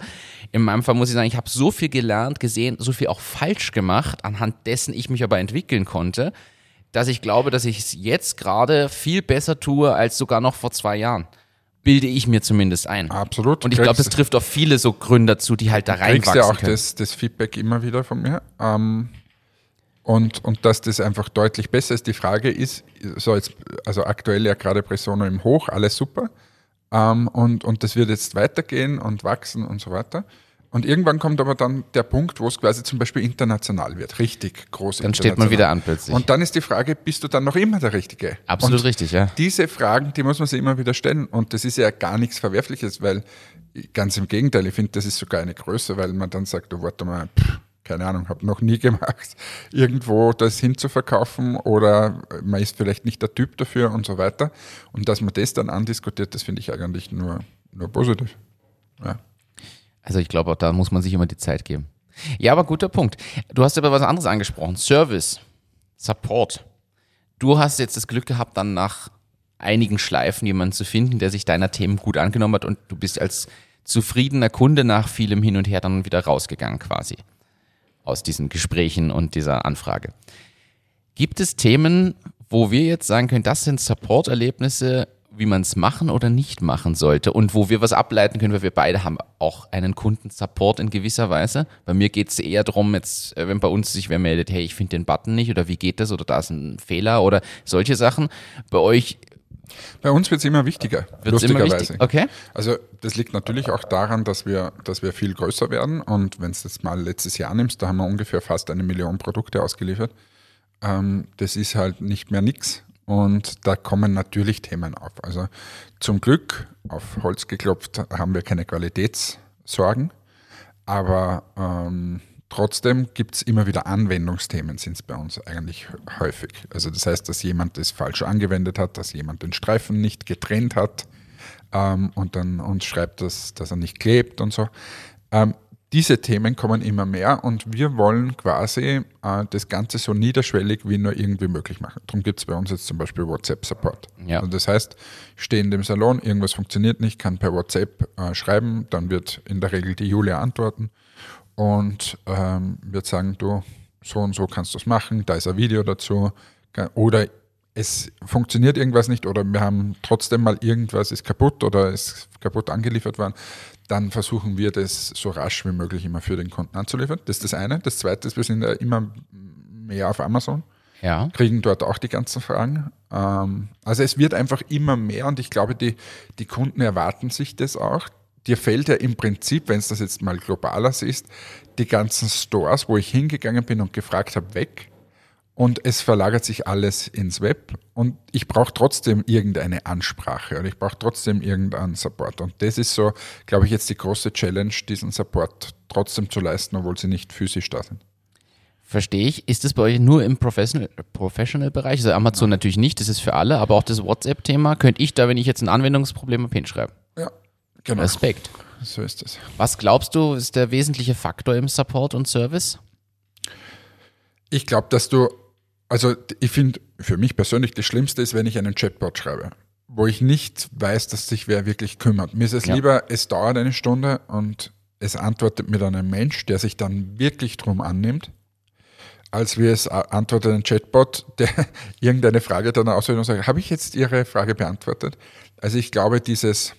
in meinem Fall muss ich sagen, ich habe so viel gelernt, gesehen, so viel auch falsch gemacht, anhand dessen ich mich aber entwickeln konnte, dass ich glaube, dass ich es jetzt gerade viel besser tue als sogar noch vor zwei Jahren. Bilde ich mir zumindest ein. Absolut. Und ich glaube, das Kriegst- trifft auf viele so Gründer zu, die halt da kriegst reinwachsen ja auch können. das, das Feedback immer wieder von mir. Ähm, und, und dass das einfach deutlich besser ist. Die Frage ist, so jetzt, also aktuell ja gerade Presono im Hoch, alles super. Ähm, und, und das wird jetzt weitergehen und wachsen und so weiter. Und irgendwann kommt aber dann der Punkt, wo es quasi zum Beispiel international wird, richtig groß. Dann steht man wieder an plötzlich. Und dann ist die Frage, bist du dann noch immer der Richtige? Absolut und richtig, ja. diese Fragen, die muss man sich immer wieder stellen. Und das ist ja gar nichts Verwerfliches, weil ganz im Gegenteil, ich finde, das ist sogar eine Größe, weil man dann sagt, du warte mal, pff, keine Ahnung, habe noch nie gemacht, irgendwo das hinzuverkaufen oder man ist vielleicht nicht der Typ dafür und so weiter. Und dass man das dann andiskutiert, das finde ich eigentlich nur, nur positiv. Ja. Also ich glaube, auch da muss man sich immer die Zeit geben. Ja, aber guter Punkt. Du hast aber was anderes angesprochen. Service, Support. Du hast jetzt das Glück gehabt, dann nach einigen Schleifen jemanden zu finden, der sich deiner Themen gut angenommen hat und du bist als zufriedener Kunde nach vielem Hin und Her dann wieder rausgegangen quasi aus diesen Gesprächen und dieser Anfrage. Gibt es Themen, wo wir jetzt sagen können, das sind Support-Erlebnisse, wie man es machen oder nicht machen sollte und wo wir was ableiten können, weil wir beide haben auch einen Kundensupport in gewisser Weise. Bei mir geht es eher darum, jetzt, äh, wenn bei uns sich wer meldet, hey, ich finde den Button nicht oder wie geht das oder da ist ein Fehler oder solche Sachen. Bei euch bei uns wird es immer wichtiger, Wird's lustigerweise. Immer wichtig? Okay. Also das liegt natürlich auch daran, dass wir, dass wir viel größer werden und wenn du das mal letztes Jahr nimmst, da haben wir ungefähr fast eine Million Produkte ausgeliefert. Ähm, das ist halt nicht mehr nix und da kommen natürlich Themen auf. Also zum Glück, auf Holz geklopft, haben wir keine Qualitätssorgen, aber ähm, trotzdem gibt es immer wieder Anwendungsthemen, sind es bei uns eigentlich häufig. Also das heißt, dass jemand das falsch angewendet hat, dass jemand den Streifen nicht getrennt hat ähm, und dann uns schreibt, dass, dass er nicht klebt und so. Ähm, diese Themen kommen immer mehr und wir wollen quasi äh, das Ganze so niederschwellig wie nur irgendwie möglich machen. Darum gibt es bei uns jetzt zum Beispiel WhatsApp-Support. Ja. Also das heißt, ich stehe in dem Salon, irgendwas funktioniert nicht, kann per WhatsApp äh, schreiben, dann wird in der Regel die Julia antworten und ähm, wird sagen, du, so und so kannst du es machen, da ist ein Video dazu. Oder es funktioniert irgendwas nicht oder wir haben trotzdem mal irgendwas ist kaputt oder ist kaputt angeliefert worden, dann versuchen wir das so rasch wie möglich immer für den Kunden anzuliefern. Das ist das eine. Das zweite ist, wir sind ja immer mehr auf Amazon. Ja. Kriegen dort auch die ganzen Fragen. Ähm, also es wird einfach immer mehr und ich glaube, die, die Kunden erwarten sich das auch. Dir fällt ja im Prinzip, wenn es das jetzt mal globaler ist, die ganzen Stores, wo ich hingegangen bin und gefragt habe, weg und es verlagert sich alles ins Web und ich brauche trotzdem irgendeine Ansprache oder ich brauche trotzdem irgendeinen Support. Und das ist so, glaube ich, jetzt die große Challenge, diesen Support trotzdem zu leisten, obwohl sie nicht physisch da sind. Verstehe ich. Ist das bei euch nur im Professional-Bereich? Professional also Amazon natürlich nicht, das ist für alle, aber auch das WhatsApp-Thema, könnte ich da, wenn ich jetzt ein Anwendungsproblem habe, hinschreiben? Ja, genau. Respekt. So ist es. Was glaubst du, ist der wesentliche Faktor im Support und Service? Ich glaube, dass du also ich finde für mich persönlich das Schlimmste ist, wenn ich einen Chatbot schreibe, wo ich nicht weiß, dass sich wer wirklich kümmert. Mir ist es ja. lieber, es dauert eine Stunde und es antwortet mir dann ein Mensch, der sich dann wirklich drum annimmt, als wie es antwortet ein Chatbot, der irgendeine Frage dann auswählt und sagt, habe ich jetzt Ihre Frage beantwortet? Also ich glaube, dieses,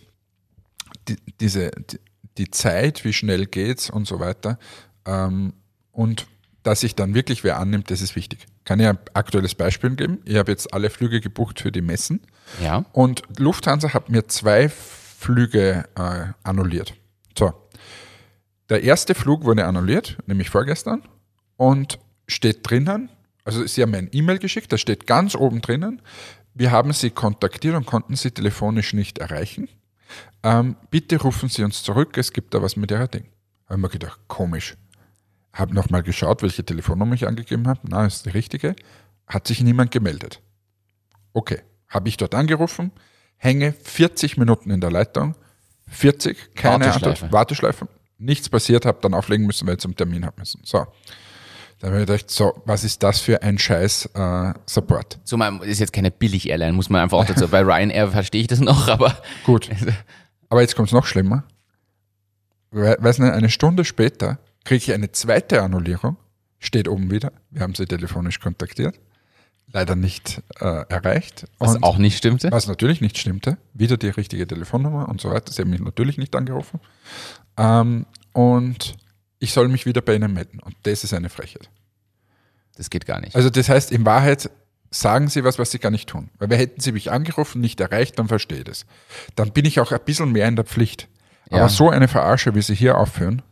die, diese, die, die Zeit, wie schnell geht's und so weiter, ähm, und dass sich dann wirklich wer annimmt, das ist wichtig. Kann ich ein aktuelles Beispiel geben? Ich habe jetzt alle Flüge gebucht für die Messen. Ja. Und Lufthansa hat mir zwei Flüge äh, annulliert. So. Der erste Flug wurde annulliert, nämlich vorgestern, und steht drinnen, also sie haben mir ein E-Mail geschickt, da steht ganz oben drinnen, wir haben sie kontaktiert und konnten sie telefonisch nicht erreichen. Ähm, bitte rufen Sie uns zurück, es gibt da was mit Ihrer Ding. Da habe ich mir gedacht, komisch habe nochmal geschaut, welche Telefonnummer ich angegeben habe. Na, ist die richtige. Hat sich niemand gemeldet. Okay, habe ich dort angerufen, hänge 40 Minuten in der Leitung, 40, keine Warteschleife. Antwort, Warteschleife, nichts passiert, habe dann auflegen müssen, weil ich zum Termin haben müssen. So. Da habe ich gedacht, so, was ist das für ein scheiß äh, Support? Zumal ist jetzt keine Billig-Airline, muss man einfach auch dazu. Bei Ryanair verstehe ich das noch, aber. Gut. Aber jetzt kommt es noch schlimmer. Weiß nicht, eine Stunde später kriege ich eine zweite Annullierung, steht oben wieder, wir haben sie telefonisch kontaktiert, leider nicht äh, erreicht. Was und auch nicht stimmte? Was natürlich nicht stimmte, wieder die richtige Telefonnummer und so weiter, sie haben mich natürlich nicht angerufen. Ähm, und ich soll mich wieder bei ihnen melden und das ist eine Frechheit. Das geht gar nicht. Also das heißt, in Wahrheit sagen sie was, was sie gar nicht tun. Weil wir hätten sie mich angerufen, nicht erreicht, dann verstehe ich das. Dann bin ich auch ein bisschen mehr in der Pflicht. Aber ja. so eine Verarsche, wie sie hier aufführen,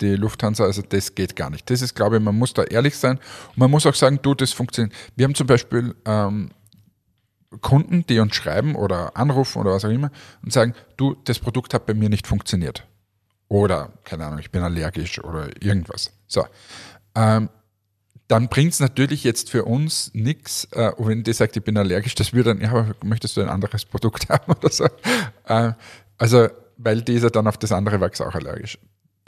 die Lufthansa, also das geht gar nicht. Das ist, glaube ich, man muss da ehrlich sein und man muss auch sagen, du, das funktioniert. Wir haben zum Beispiel ähm, Kunden, die uns schreiben oder anrufen oder was auch immer und sagen, du, das Produkt hat bei mir nicht funktioniert. Oder, keine Ahnung, ich bin allergisch oder irgendwas. So. Ähm, dann bringt es natürlich jetzt für uns nichts, äh, wenn die sagt, ich bin allergisch, das würde dann, ja, möchtest du ein anderes Produkt haben oder so. Äh, also, weil dieser dann auf das andere Wachs auch allergisch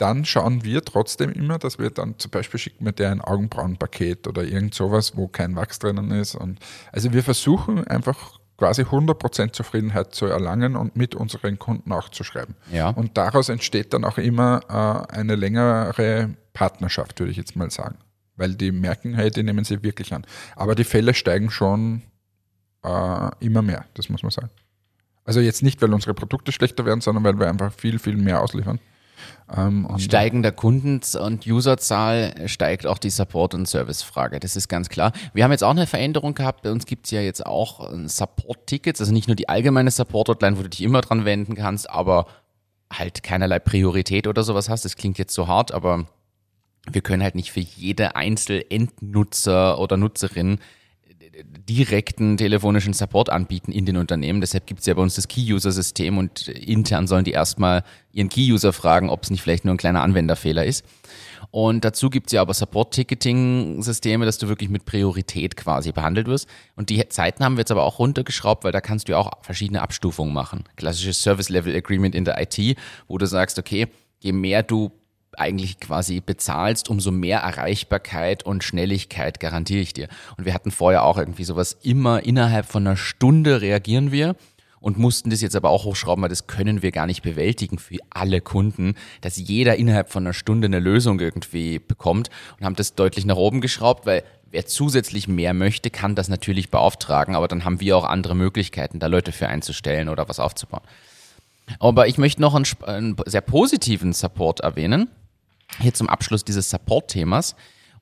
dann schauen wir trotzdem immer, dass wir dann zum Beispiel schicken wir dir ein Augenbrauenpaket oder irgend sowas, wo kein Wachs drinnen ist. Und also wir versuchen einfach quasi 100% Zufriedenheit zu erlangen und mit unseren Kunden auch zu schreiben. Ja. Und daraus entsteht dann auch immer äh, eine längere Partnerschaft, würde ich jetzt mal sagen. Weil die merken, hey, die nehmen sie wirklich an. Aber die Fälle steigen schon äh, immer mehr, das muss man sagen. Also jetzt nicht, weil unsere Produkte schlechter werden, sondern weil wir einfach viel, viel mehr ausliefern. Ähm, Steigender Kunden- und Userzahl steigt auch die Support- und Servicefrage. Das ist ganz klar. Wir haben jetzt auch eine Veränderung gehabt. Bei uns gibt es ja jetzt auch Support-Tickets, also nicht nur die allgemeine Support-Hotline, wo du dich immer dran wenden kannst, aber halt keinerlei Priorität oder sowas hast. Das klingt jetzt so hart, aber wir können halt nicht für jede Einzelendnutzer oder Nutzerin direkten telefonischen Support anbieten in den Unternehmen. Deshalb gibt es ja bei uns das Key-User-System und intern sollen die erstmal ihren Key-User fragen, ob es nicht vielleicht nur ein kleiner Anwenderfehler ist. Und dazu gibt es ja aber Support-Ticketing-Systeme, dass du wirklich mit Priorität quasi behandelt wirst. Und die Zeiten haben wir jetzt aber auch runtergeschraubt, weil da kannst du ja auch verschiedene Abstufungen machen. Klassisches Service-Level-Agreement in der IT, wo du sagst, okay, je mehr du eigentlich quasi bezahlst, umso mehr Erreichbarkeit und Schnelligkeit garantiere ich dir. Und wir hatten vorher auch irgendwie sowas, immer innerhalb von einer Stunde reagieren wir und mussten das jetzt aber auch hochschrauben, weil das können wir gar nicht bewältigen für alle Kunden, dass jeder innerhalb von einer Stunde eine Lösung irgendwie bekommt und haben das deutlich nach oben geschraubt, weil wer zusätzlich mehr möchte, kann das natürlich beauftragen, aber dann haben wir auch andere Möglichkeiten, da Leute für einzustellen oder was aufzubauen. Aber ich möchte noch einen, einen sehr positiven Support erwähnen hier zum Abschluss dieses Support-Themas.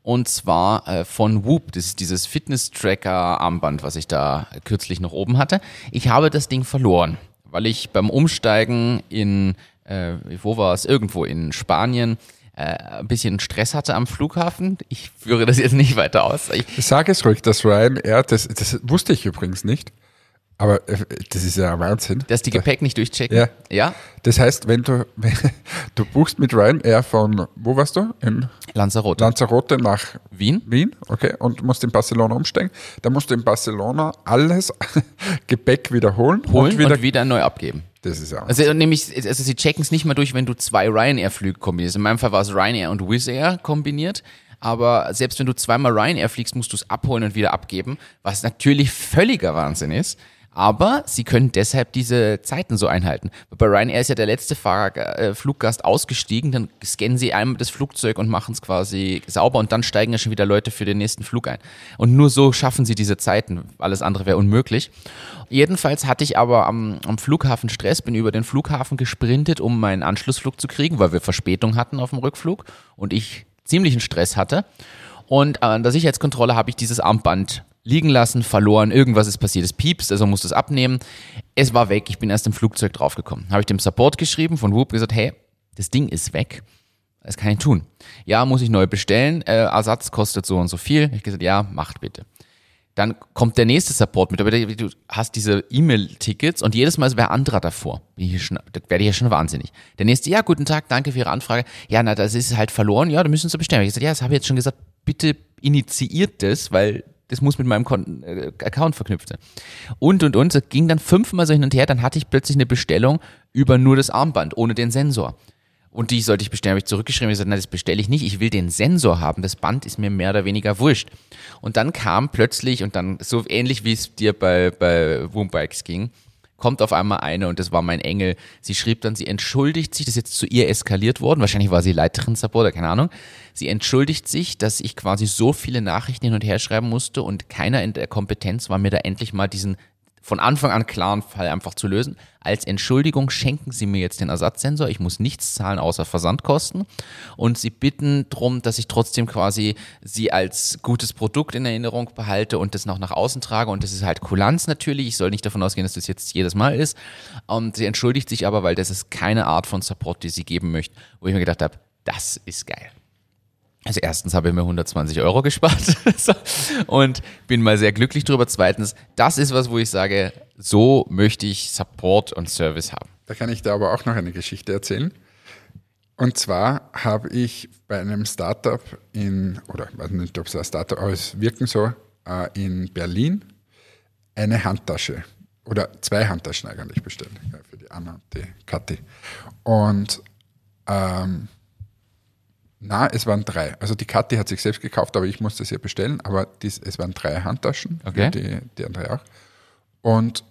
Und zwar äh, von Whoop, das ist dieses Fitness-Tracker-Armband, was ich da kürzlich noch oben hatte. Ich habe das Ding verloren, weil ich beim Umsteigen in, äh, wo war es, irgendwo in Spanien, äh, ein bisschen Stress hatte am Flughafen. Ich führe das jetzt nicht weiter aus. Ich Sag es ruhig, dass Ryanair, das, das wusste ich übrigens nicht, aber äh, das ist ja Wahnsinn. Dass die Gepäck nicht durchchecken? Ja. ja. Das heißt, wenn du, wenn, du buchst mit Ryanair von, wo warst du? In Lanzarote. Lanzarote nach Wien. Wien, okay, und musst in Barcelona umsteigen. Dann musst du in Barcelona alles Gepäck wiederholen. Holen und wieder, und wieder neu abgeben. Das ist ja. Also, nämlich, also sie checken es nicht mal durch, wenn du zwei Ryanair-Flüge kombinierst. In meinem Fall war es Ryanair und Wizz Air kombiniert. Aber selbst wenn du zweimal Ryanair fliegst, musst du es abholen und wieder abgeben, was natürlich völliger Wahnsinn ist. Aber sie können deshalb diese Zeiten so einhalten. Bei Ryanair ist ja der letzte Fahrer, äh, Fluggast ausgestiegen, dann scannen sie einmal das Flugzeug und machen es quasi sauber und dann steigen ja schon wieder Leute für den nächsten Flug ein. Und nur so schaffen sie diese Zeiten. Alles andere wäre unmöglich. Jedenfalls hatte ich aber am, am Flughafen Stress, bin über den Flughafen gesprintet, um meinen Anschlussflug zu kriegen, weil wir Verspätung hatten auf dem Rückflug und ich ziemlichen Stress hatte. Und an der Sicherheitskontrolle habe ich dieses Armband liegen lassen, verloren, irgendwas ist passiert, es piepst, also musste es abnehmen. Es war weg, ich bin erst im Flugzeug draufgekommen. Habe ich dem Support geschrieben von Whoop gesagt, hey, das Ding ist weg. Das kann ich tun. Ja, muss ich neu bestellen. Äh, Ersatz kostet so und so viel. Ich gesagt, ja, macht bitte. Dann kommt der nächste Support mit, aber du hast diese E-Mail-Tickets und jedes Mal ist wer anderer davor. Schon, da werde ich ja schon wahnsinnig. Der nächste, ja, guten Tag, danke für Ihre Anfrage. Ja, na, das ist halt verloren. Ja, da müssen Sie bestellen. Ich gesagt, ja, das habe jetzt schon gesagt. Bitte initiiert das, weil das muss mit meinem Kon äh, Account verknüpft sein. Und, und, und. Es ging dann fünfmal so hin und her. Dann hatte ich plötzlich eine Bestellung über nur das Armband, ohne den Sensor. Und die sollte ich bestellen, habe ich zurückgeschrieben. Ich gesagt, nein, das bestelle ich nicht. Ich will den Sensor haben. Das Band ist mir mehr oder weniger wurscht. Und dann kam plötzlich, und dann so ähnlich wie es dir bei, bei Woombikes ging, kommt auf einmal eine und das war mein Engel. Sie schrieb dann, sie entschuldigt sich, das ist jetzt zu ihr eskaliert worden. Wahrscheinlich war sie Leiterin Support, keine Ahnung. Sie entschuldigt sich, dass ich quasi so viele Nachrichten hin und her schreiben musste und keiner in der Kompetenz war mir da endlich mal diesen von Anfang an klaren Fall einfach zu lösen. Als Entschuldigung schenken Sie mir jetzt den Ersatzsensor. Ich muss nichts zahlen außer Versandkosten. Und Sie bitten darum, dass ich trotzdem quasi Sie als gutes Produkt in Erinnerung behalte und das noch nach außen trage. Und das ist halt Kulanz natürlich. Ich soll nicht davon ausgehen, dass das jetzt jedes Mal ist. Und sie entschuldigt sich aber, weil das ist keine Art von Support, die sie geben möchte, wo ich mir gedacht habe, das ist geil. Also erstens habe ich mir 120 Euro gespart und bin mal sehr glücklich drüber. Zweitens, das ist was, wo ich sage, so möchte ich Support und Service haben. Da kann ich dir aber auch noch eine Geschichte erzählen. Und zwar habe ich bei einem Startup in, oder weiß nicht, ob es ein Startup, aber wirken so, äh, in Berlin eine Handtasche oder zwei Handtaschen eigentlich bestellt für die Anna und die Kathi. Und ähm, na, es waren drei. Also die Kathi hat sich selbst gekauft, aber ich musste sie bestellen. Aber dies, es waren drei Handtaschen, okay. die, die andere auch. Und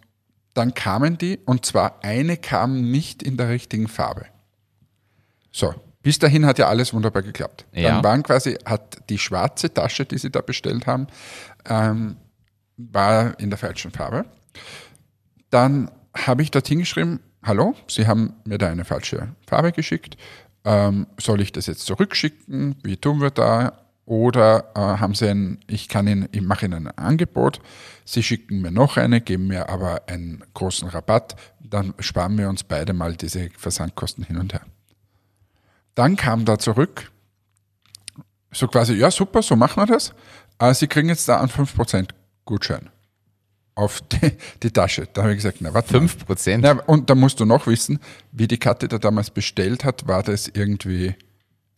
dann kamen die, und zwar eine kam nicht in der richtigen Farbe. So, bis dahin hat ja alles wunderbar geklappt. Ja. Dann waren quasi, hat die schwarze Tasche, die sie da bestellt haben, ähm, war in der falschen Farbe. Dann habe ich dorthin geschrieben, hallo, Sie haben mir da eine falsche Farbe geschickt. Ähm, soll ich das jetzt zurückschicken? Wie tun wir da? Oder äh, haben Sie ein, ich kann Ihnen, ich mache Ihnen ein Angebot, Sie schicken mir noch eine, geben mir aber einen großen Rabatt, dann sparen wir uns beide mal diese Versandkosten hin und her. Dann kam da zurück, so quasi, ja super, so machen wir das. Aber Sie kriegen jetzt da einen 5% Gutschein auf die, die, Tasche. Da habe ich gesagt, na warte 5 Prozent? und da musst du noch wissen, wie die Katte da damals bestellt hat, war das irgendwie,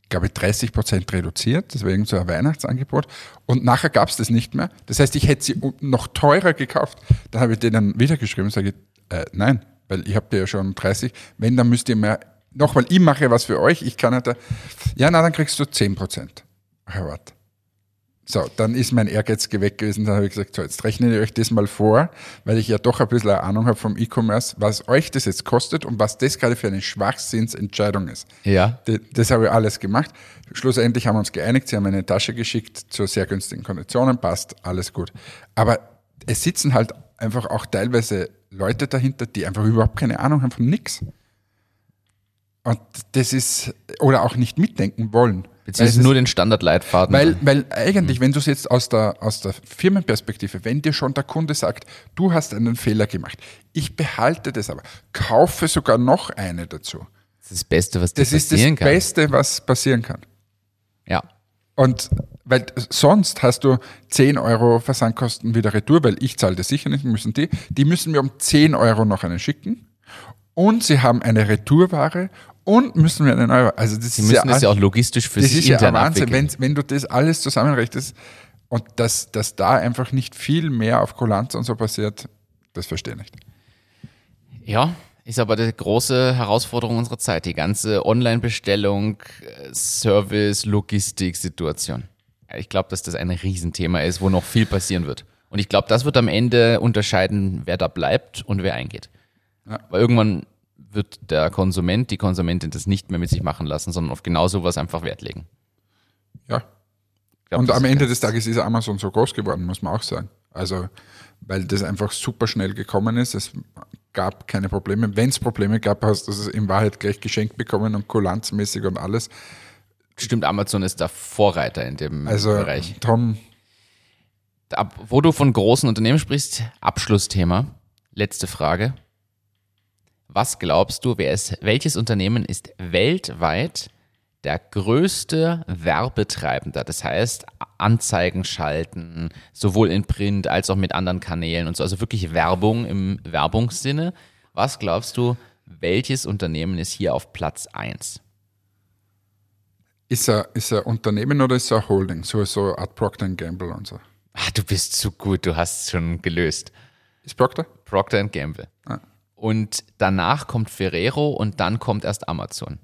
glaube ich, 30 Prozent reduziert. Das war irgend so ein Weihnachtsangebot. Und nachher gab es das nicht mehr. Das heißt, ich hätte sie noch teurer gekauft. Dann habe ich denen wieder geschrieben und sage, äh, nein, weil ich habe dir ja schon 30. Wenn, dann müsst ihr mehr, noch, weil ich mache was für euch, ich kann halt da, ja, na, dann kriegst du 10 Prozent. Ach, warte. So, dann ist mein Ehrgeiz geweckt gewesen. Dann habe ich gesagt, so, jetzt rechne ich euch das mal vor, weil ich ja doch ein bisschen eine Ahnung habe vom E-Commerce, was euch das jetzt kostet und was das gerade für eine Schwachsinnsentscheidung ist. Ja. Das, das habe ich alles gemacht. Schlussendlich haben wir uns geeinigt, sie haben eine Tasche geschickt zu sehr günstigen Konditionen, passt, alles gut. Aber es sitzen halt einfach auch teilweise Leute dahinter, die einfach überhaupt keine Ahnung haben von nix. Und das ist, oder auch nicht mitdenken wollen. Beziehungsweise nur den Standardleitfaden. Weil, weil eigentlich, wenn du es jetzt aus der, aus der Firmenperspektive, wenn dir schon der Kunde sagt, du hast einen Fehler gemacht, ich behalte das aber, kaufe sogar noch eine dazu. Das ist das Beste, was dir Das ist das passieren kann. Beste, was passieren kann. Ja. Und weil sonst hast du 10 Euro Versandkosten wieder retour, weil ich zahle das sicher nicht, müssen die. Die müssen mir um 10 Euro noch einen schicken. Und sie haben eine Retourware und müssen mir einen Euro. Also das Sie ist müssen ja, das ja auch logistisch für das sich ist ja intern ein Wahnsinn, wenn, wenn du das alles zusammenrechnest und dass, dass da einfach nicht viel mehr auf Kulanz und so passiert, das verstehe ich nicht. Ja, ist aber die große Herausforderung unserer Zeit. Die ganze Online-Bestellung, Service, Logistik-Situation. Ich glaube, dass das ein Riesenthema ist, wo noch viel passieren wird. Und ich glaube, das wird am Ende unterscheiden, wer da bleibt und wer eingeht. Ja. Weil irgendwann wird der Konsument, die Konsumentin das nicht mehr mit sich machen lassen, sondern auf genau sowas einfach Wert legen. Ja. Glaub, Und am Ende des Tages ist Amazon so groß geworden, muss man auch sagen. Also, weil das einfach super schnell gekommen ist. Es gab keine Probleme. Wenn es Probleme gab, hast du es in Wahrheit gleich geschenkt bekommen und kulanzmäßig und alles. Stimmt, Amazon ist der Vorreiter in dem Also, Bereich. Tom, Ab, wo du von großen Unternehmen sprichst, Abschlussthema. Letzte Frage. Was glaubst du, wer ist, welches Unternehmen ist weltweit der größte Werbetreibender? Das heißt, Anzeigen schalten, sowohl in Print als auch mit anderen Kanälen und so. Also wirklich Werbung im Werbungssinne. Was glaubst du, welches Unternehmen ist hier auf Platz 1? ist er, ist er Unternehmen oder ist er Holding? So, so Art Procter Gamble und so. Ah, du bist zu gut, du hast es schon gelöst. Ist Procter? Procter Gamble. Ah. Und danach kommt Ferrero und dann kommt erst Amazon.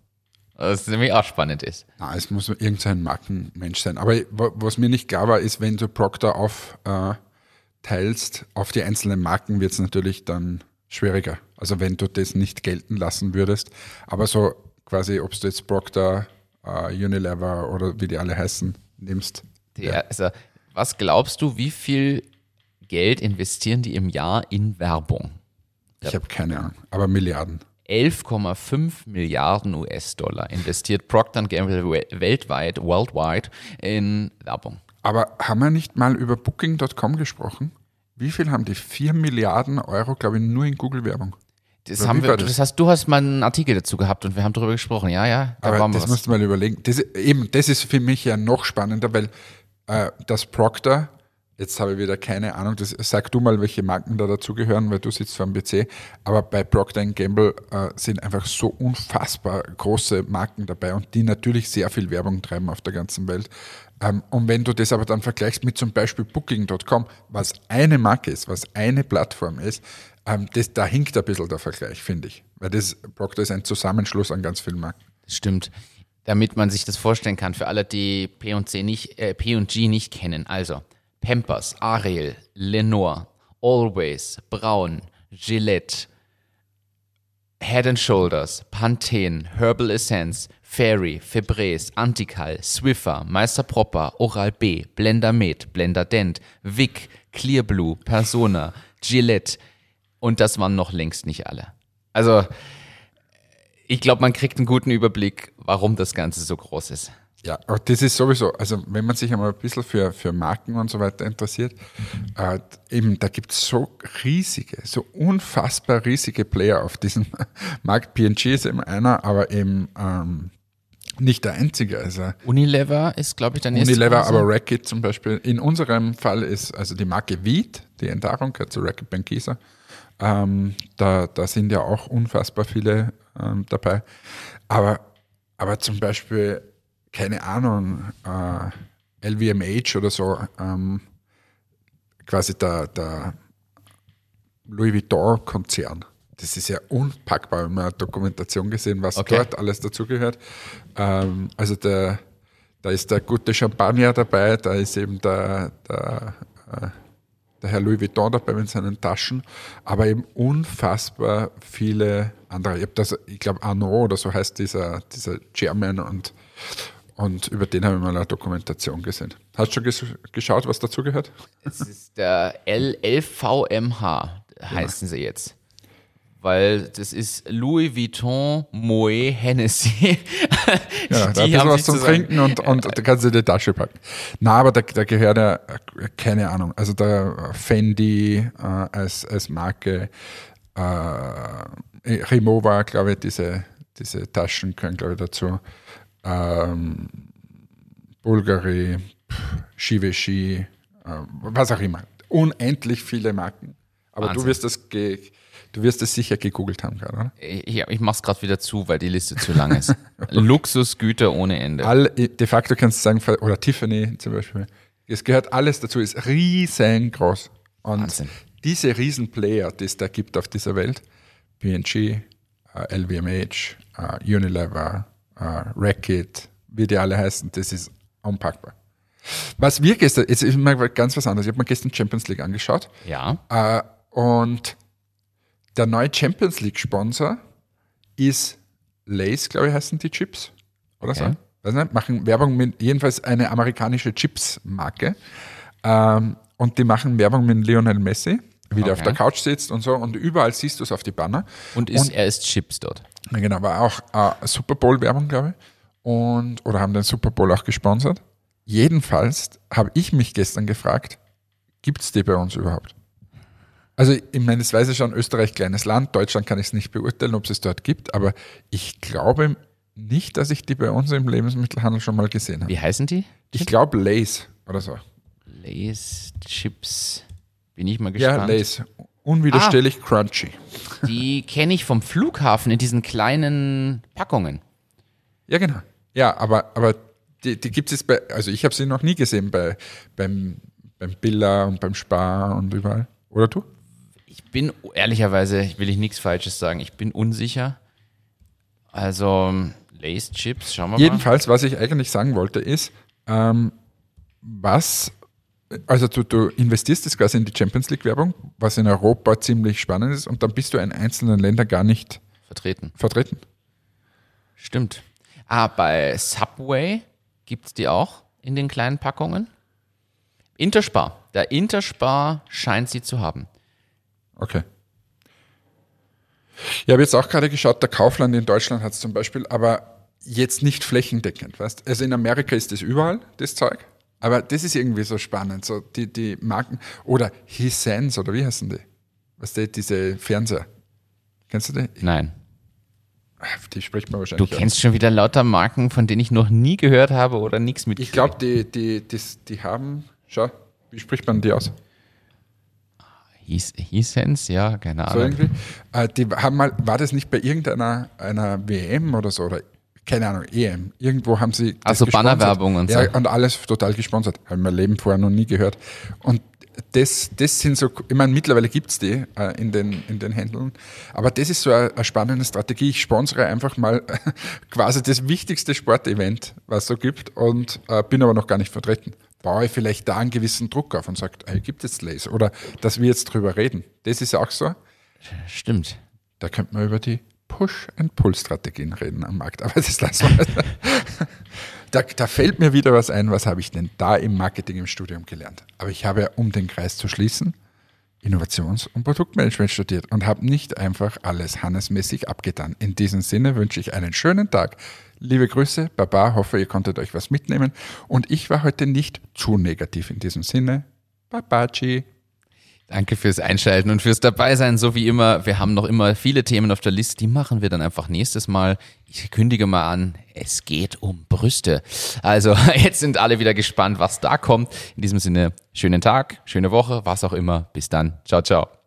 Was nämlich auch spannend ist. Na, es muss irgendein Markenmensch sein. Aber wa- was mir nicht klar war, ist, wenn du Procter aufteilst, äh, teilst, auf die einzelnen Marken wird es natürlich dann schwieriger. Also wenn du das nicht gelten lassen würdest. Aber so quasi, ob du jetzt Procter, äh, Unilever oder wie die alle heißen, nimmst. Die, also, was glaubst du, wie viel Geld investieren die im Jahr in Werbung? Ich habe keine Ahnung. Aber Milliarden. 11,5 Milliarden US-Dollar investiert Procter Gamble we- weltweit, worldwide, in Werbung. Aber haben wir nicht mal über Booking.com gesprochen? Wie viel haben die? 4 Milliarden Euro, glaube ich, nur in Google-Werbung. Das, haben wir, das? das hast, du hast mal einen Artikel dazu gehabt und wir haben darüber gesprochen. Ja, ja, da Aber waren wir das was. musst du mal überlegen. Das, eben, das ist für mich ja noch spannender, weil äh, das Procter, jetzt habe ich wieder keine Ahnung, das, sag du mal, welche Marken da dazugehören, weil du sitzt vor dem PC, aber bei Procter Gamble äh, sind einfach so unfassbar große Marken dabei und die natürlich sehr viel Werbung treiben auf der ganzen Welt. Ähm, und wenn du das aber dann vergleichst mit zum Beispiel Booking.com, was eine Marke ist, was eine Plattform ist, ähm, das, da hinkt ein bisschen der Vergleich, finde ich. Weil das Procter ist ein Zusammenschluss an ganz vielen Marken. Stimmt. Damit man sich das vorstellen kann, für alle, die P&C nicht, äh, P&G nicht kennen. Also, Pampers, Ariel, Lenore, Always, Braun, Gillette, Head and Shoulders, Pantene, Herbal Essence, Fairy, Febreze, Antical, Swiffer, Meister Propper, Oral B, Blender Med, Blender Dent, Vic, Clear Blue, Persona, Gillette, Und das waren noch längst nicht alle. Also, ich glaube, man kriegt einen guten Überblick, warum das Ganze so groß ist. Ja, aber das ist sowieso, also wenn man sich einmal ein bisschen für, für Marken und so weiter interessiert, äh, eben da gibt es so riesige, so unfassbar riesige Player auf diesem Markt. PNG ist eben einer, aber eben ähm, nicht der einzige. Also Unilever ist, glaube ich, der nächste. Unilever, aber Racket zum Beispiel. In unserem Fall ist also die Marke Wied, die Enttarung gehört zu Racket Bankisa. Ähm, da, da sind ja auch unfassbar viele ähm, dabei. Aber, aber zum Beispiel keine Ahnung, äh, LVMH oder so, ähm, quasi der, der Louis Vuitton-Konzern. Das ist ja unpackbar, wenn man eine Dokumentation gesehen, was okay. dort alles dazugehört. Ähm, also der, da ist der gute Champagner dabei, da ist eben der, der, äh, der Herr Louis Vuitton dabei mit seinen Taschen, aber eben unfassbar viele andere. Ich, das, ich glaube, Arnaud oder so heißt dieser, dieser German und und über den habe ich mal eine Dokumentation gesehen. Hast du schon geschaut, was dazugehört? Es ist der LLVMH, heißen ja. sie jetzt. Weil das ist Louis Vuitton Moet Hennessy. ja, da ist was zum Trinken und, und da kannst du die Tasche packen. Na, aber da, da gehört ja, keine Ahnung, also der Fendi äh, als, als Marke, äh, Rimowa, glaube ich, diese, diese Taschen gehören, glaube ich, dazu ähm, Bulgari, Givenchy, äh, was auch immer. Unendlich viele Marken. Aber Wahnsinn. du wirst das ge Du wirst es sicher gegoogelt haben gerade, oder? Ich, ich mache es gerade wieder zu, weil die Liste zu lang ist. Luxusgüter ohne Ende. All, de facto kannst du sagen, oder Tiffany zum Beispiel. Es gehört alles dazu, ist riesengroß. Und Wahnsinn. diese Riesenplayer, die es da gibt auf dieser Welt, P&G, LVMH, uh, Unilever, uh, Racket, wie die alle heißen, das ist unpackbar. Was wir gestern, jetzt ist mal ganz was anderes. Ich habe mir gestern Champions League angeschaut. Ja. Uh, und der neue Champions League Sponsor ist Lays, glaube ich, heißen die Chips. Oder okay. so? Weiß nicht, machen Werbung mit, jedenfalls eine amerikanische Chips-Marke. Ähm, und die machen Werbung mit Lionel Messi, wie okay. der auf der Couch sitzt und so. Und überall siehst du es auf die Banner. Und, ist, und er ist Chips dort. Genau, war auch äh, Super Bowl-Werbung, glaube ich. Und, oder haben den Super Bowl auch gesponsert. Jedenfalls habe ich mich gestern gefragt, gibt es die bei uns überhaupt? Also ich meine, das weiß ich schon, Österreich kleines Land, Deutschland kann ich es nicht beurteilen, ob es es dort gibt, aber ich glaube nicht, dass ich die bei uns im Lebensmittelhandel schon mal gesehen habe. Wie heißen die? Ich glaube Lays oder so. Lays Chips. Bin ich mal gespannt. Ja, Lays. Unwiderstehlich ah, crunchy. Die kenne ich vom Flughafen in diesen kleinen Packungen. Ja, genau. Ja, aber, aber die, die gibt es bei, also ich habe sie noch nie gesehen bei, beim, beim Billa und beim Spar und überall. Oder du? Ich bin ehrlicherweise, will ich nichts Falsches sagen, ich bin unsicher. Also Lace Chips, schauen wir mal. Jedenfalls, was ich eigentlich sagen wollte, ist, ähm, was also du, du investierst das quasi in die Champions League-Werbung, was in Europa ziemlich spannend ist, und dann bist du in einzelnen Ländern gar nicht vertreten. vertreten. Stimmt. Ah, bei Subway gibt es die auch in den kleinen Packungen. Interspar. Der Interspar scheint sie zu haben. Okay. Ich habe jetzt auch gerade geschaut, der Kaufland in Deutschland hat es zum Beispiel, aber jetzt nicht flächendeckend. Weißt? Also in Amerika ist das überall, das Zeug. Aber das ist irgendwie so spannend, so die, die Marken. Oder Hisense, oder wie heißen die? Was die, diese Fernseher. Kennst du die? Nein. Die spricht man wahrscheinlich. Du kennst an. schon wieder lauter Marken, von denen ich noch nie gehört habe oder nichts mit. Ich glaube, die, die, die, die haben, schau, wie spricht man die aus? Hisense, ja, keine Ahnung. So irgendwie. Äh, die haben mal, war das nicht bei irgendeiner einer WM oder so, oder keine Ahnung, EM. Irgendwo haben sie. Also Bannerwerbung und so. Ja, und alles total gesponsert. Habe ich mein Leben vorher noch nie gehört. Und das, das sind so, ich meine, mittlerweile gibt es die äh, in, den, in den Händeln, aber das ist so eine, eine spannende Strategie. Ich sponsere einfach mal quasi das wichtigste Sportevent, was es so gibt und äh, bin aber noch gar nicht vertreten. Baue vielleicht da einen gewissen Druck auf und sage, hey, gibt es Laser? Oder dass wir jetzt drüber reden. Das ist auch so. Stimmt. Da könnte man über die Push-and-Pull-Strategien reden am Markt. Aber das lassen wir. da, da fällt mir wieder was ein, was habe ich denn da im Marketing im Studium gelernt? Aber ich habe, um den Kreis zu schließen, Innovations- und Produktmanagement studiert und habe nicht einfach alles hannesmäßig abgetan. In diesem Sinne wünsche ich einen schönen Tag. Liebe Grüße, Baba, hoffe, ihr konntet euch was mitnehmen. Und ich war heute nicht zu negativ in diesem Sinne. Babaji. Danke fürs Einschalten und fürs Dabeisein. So wie immer, wir haben noch immer viele Themen auf der Liste, die machen wir dann einfach nächstes Mal. Ich kündige mal an, es geht um Brüste. Also jetzt sind alle wieder gespannt, was da kommt. In diesem Sinne, schönen Tag, schöne Woche, was auch immer. Bis dann. Ciao, ciao.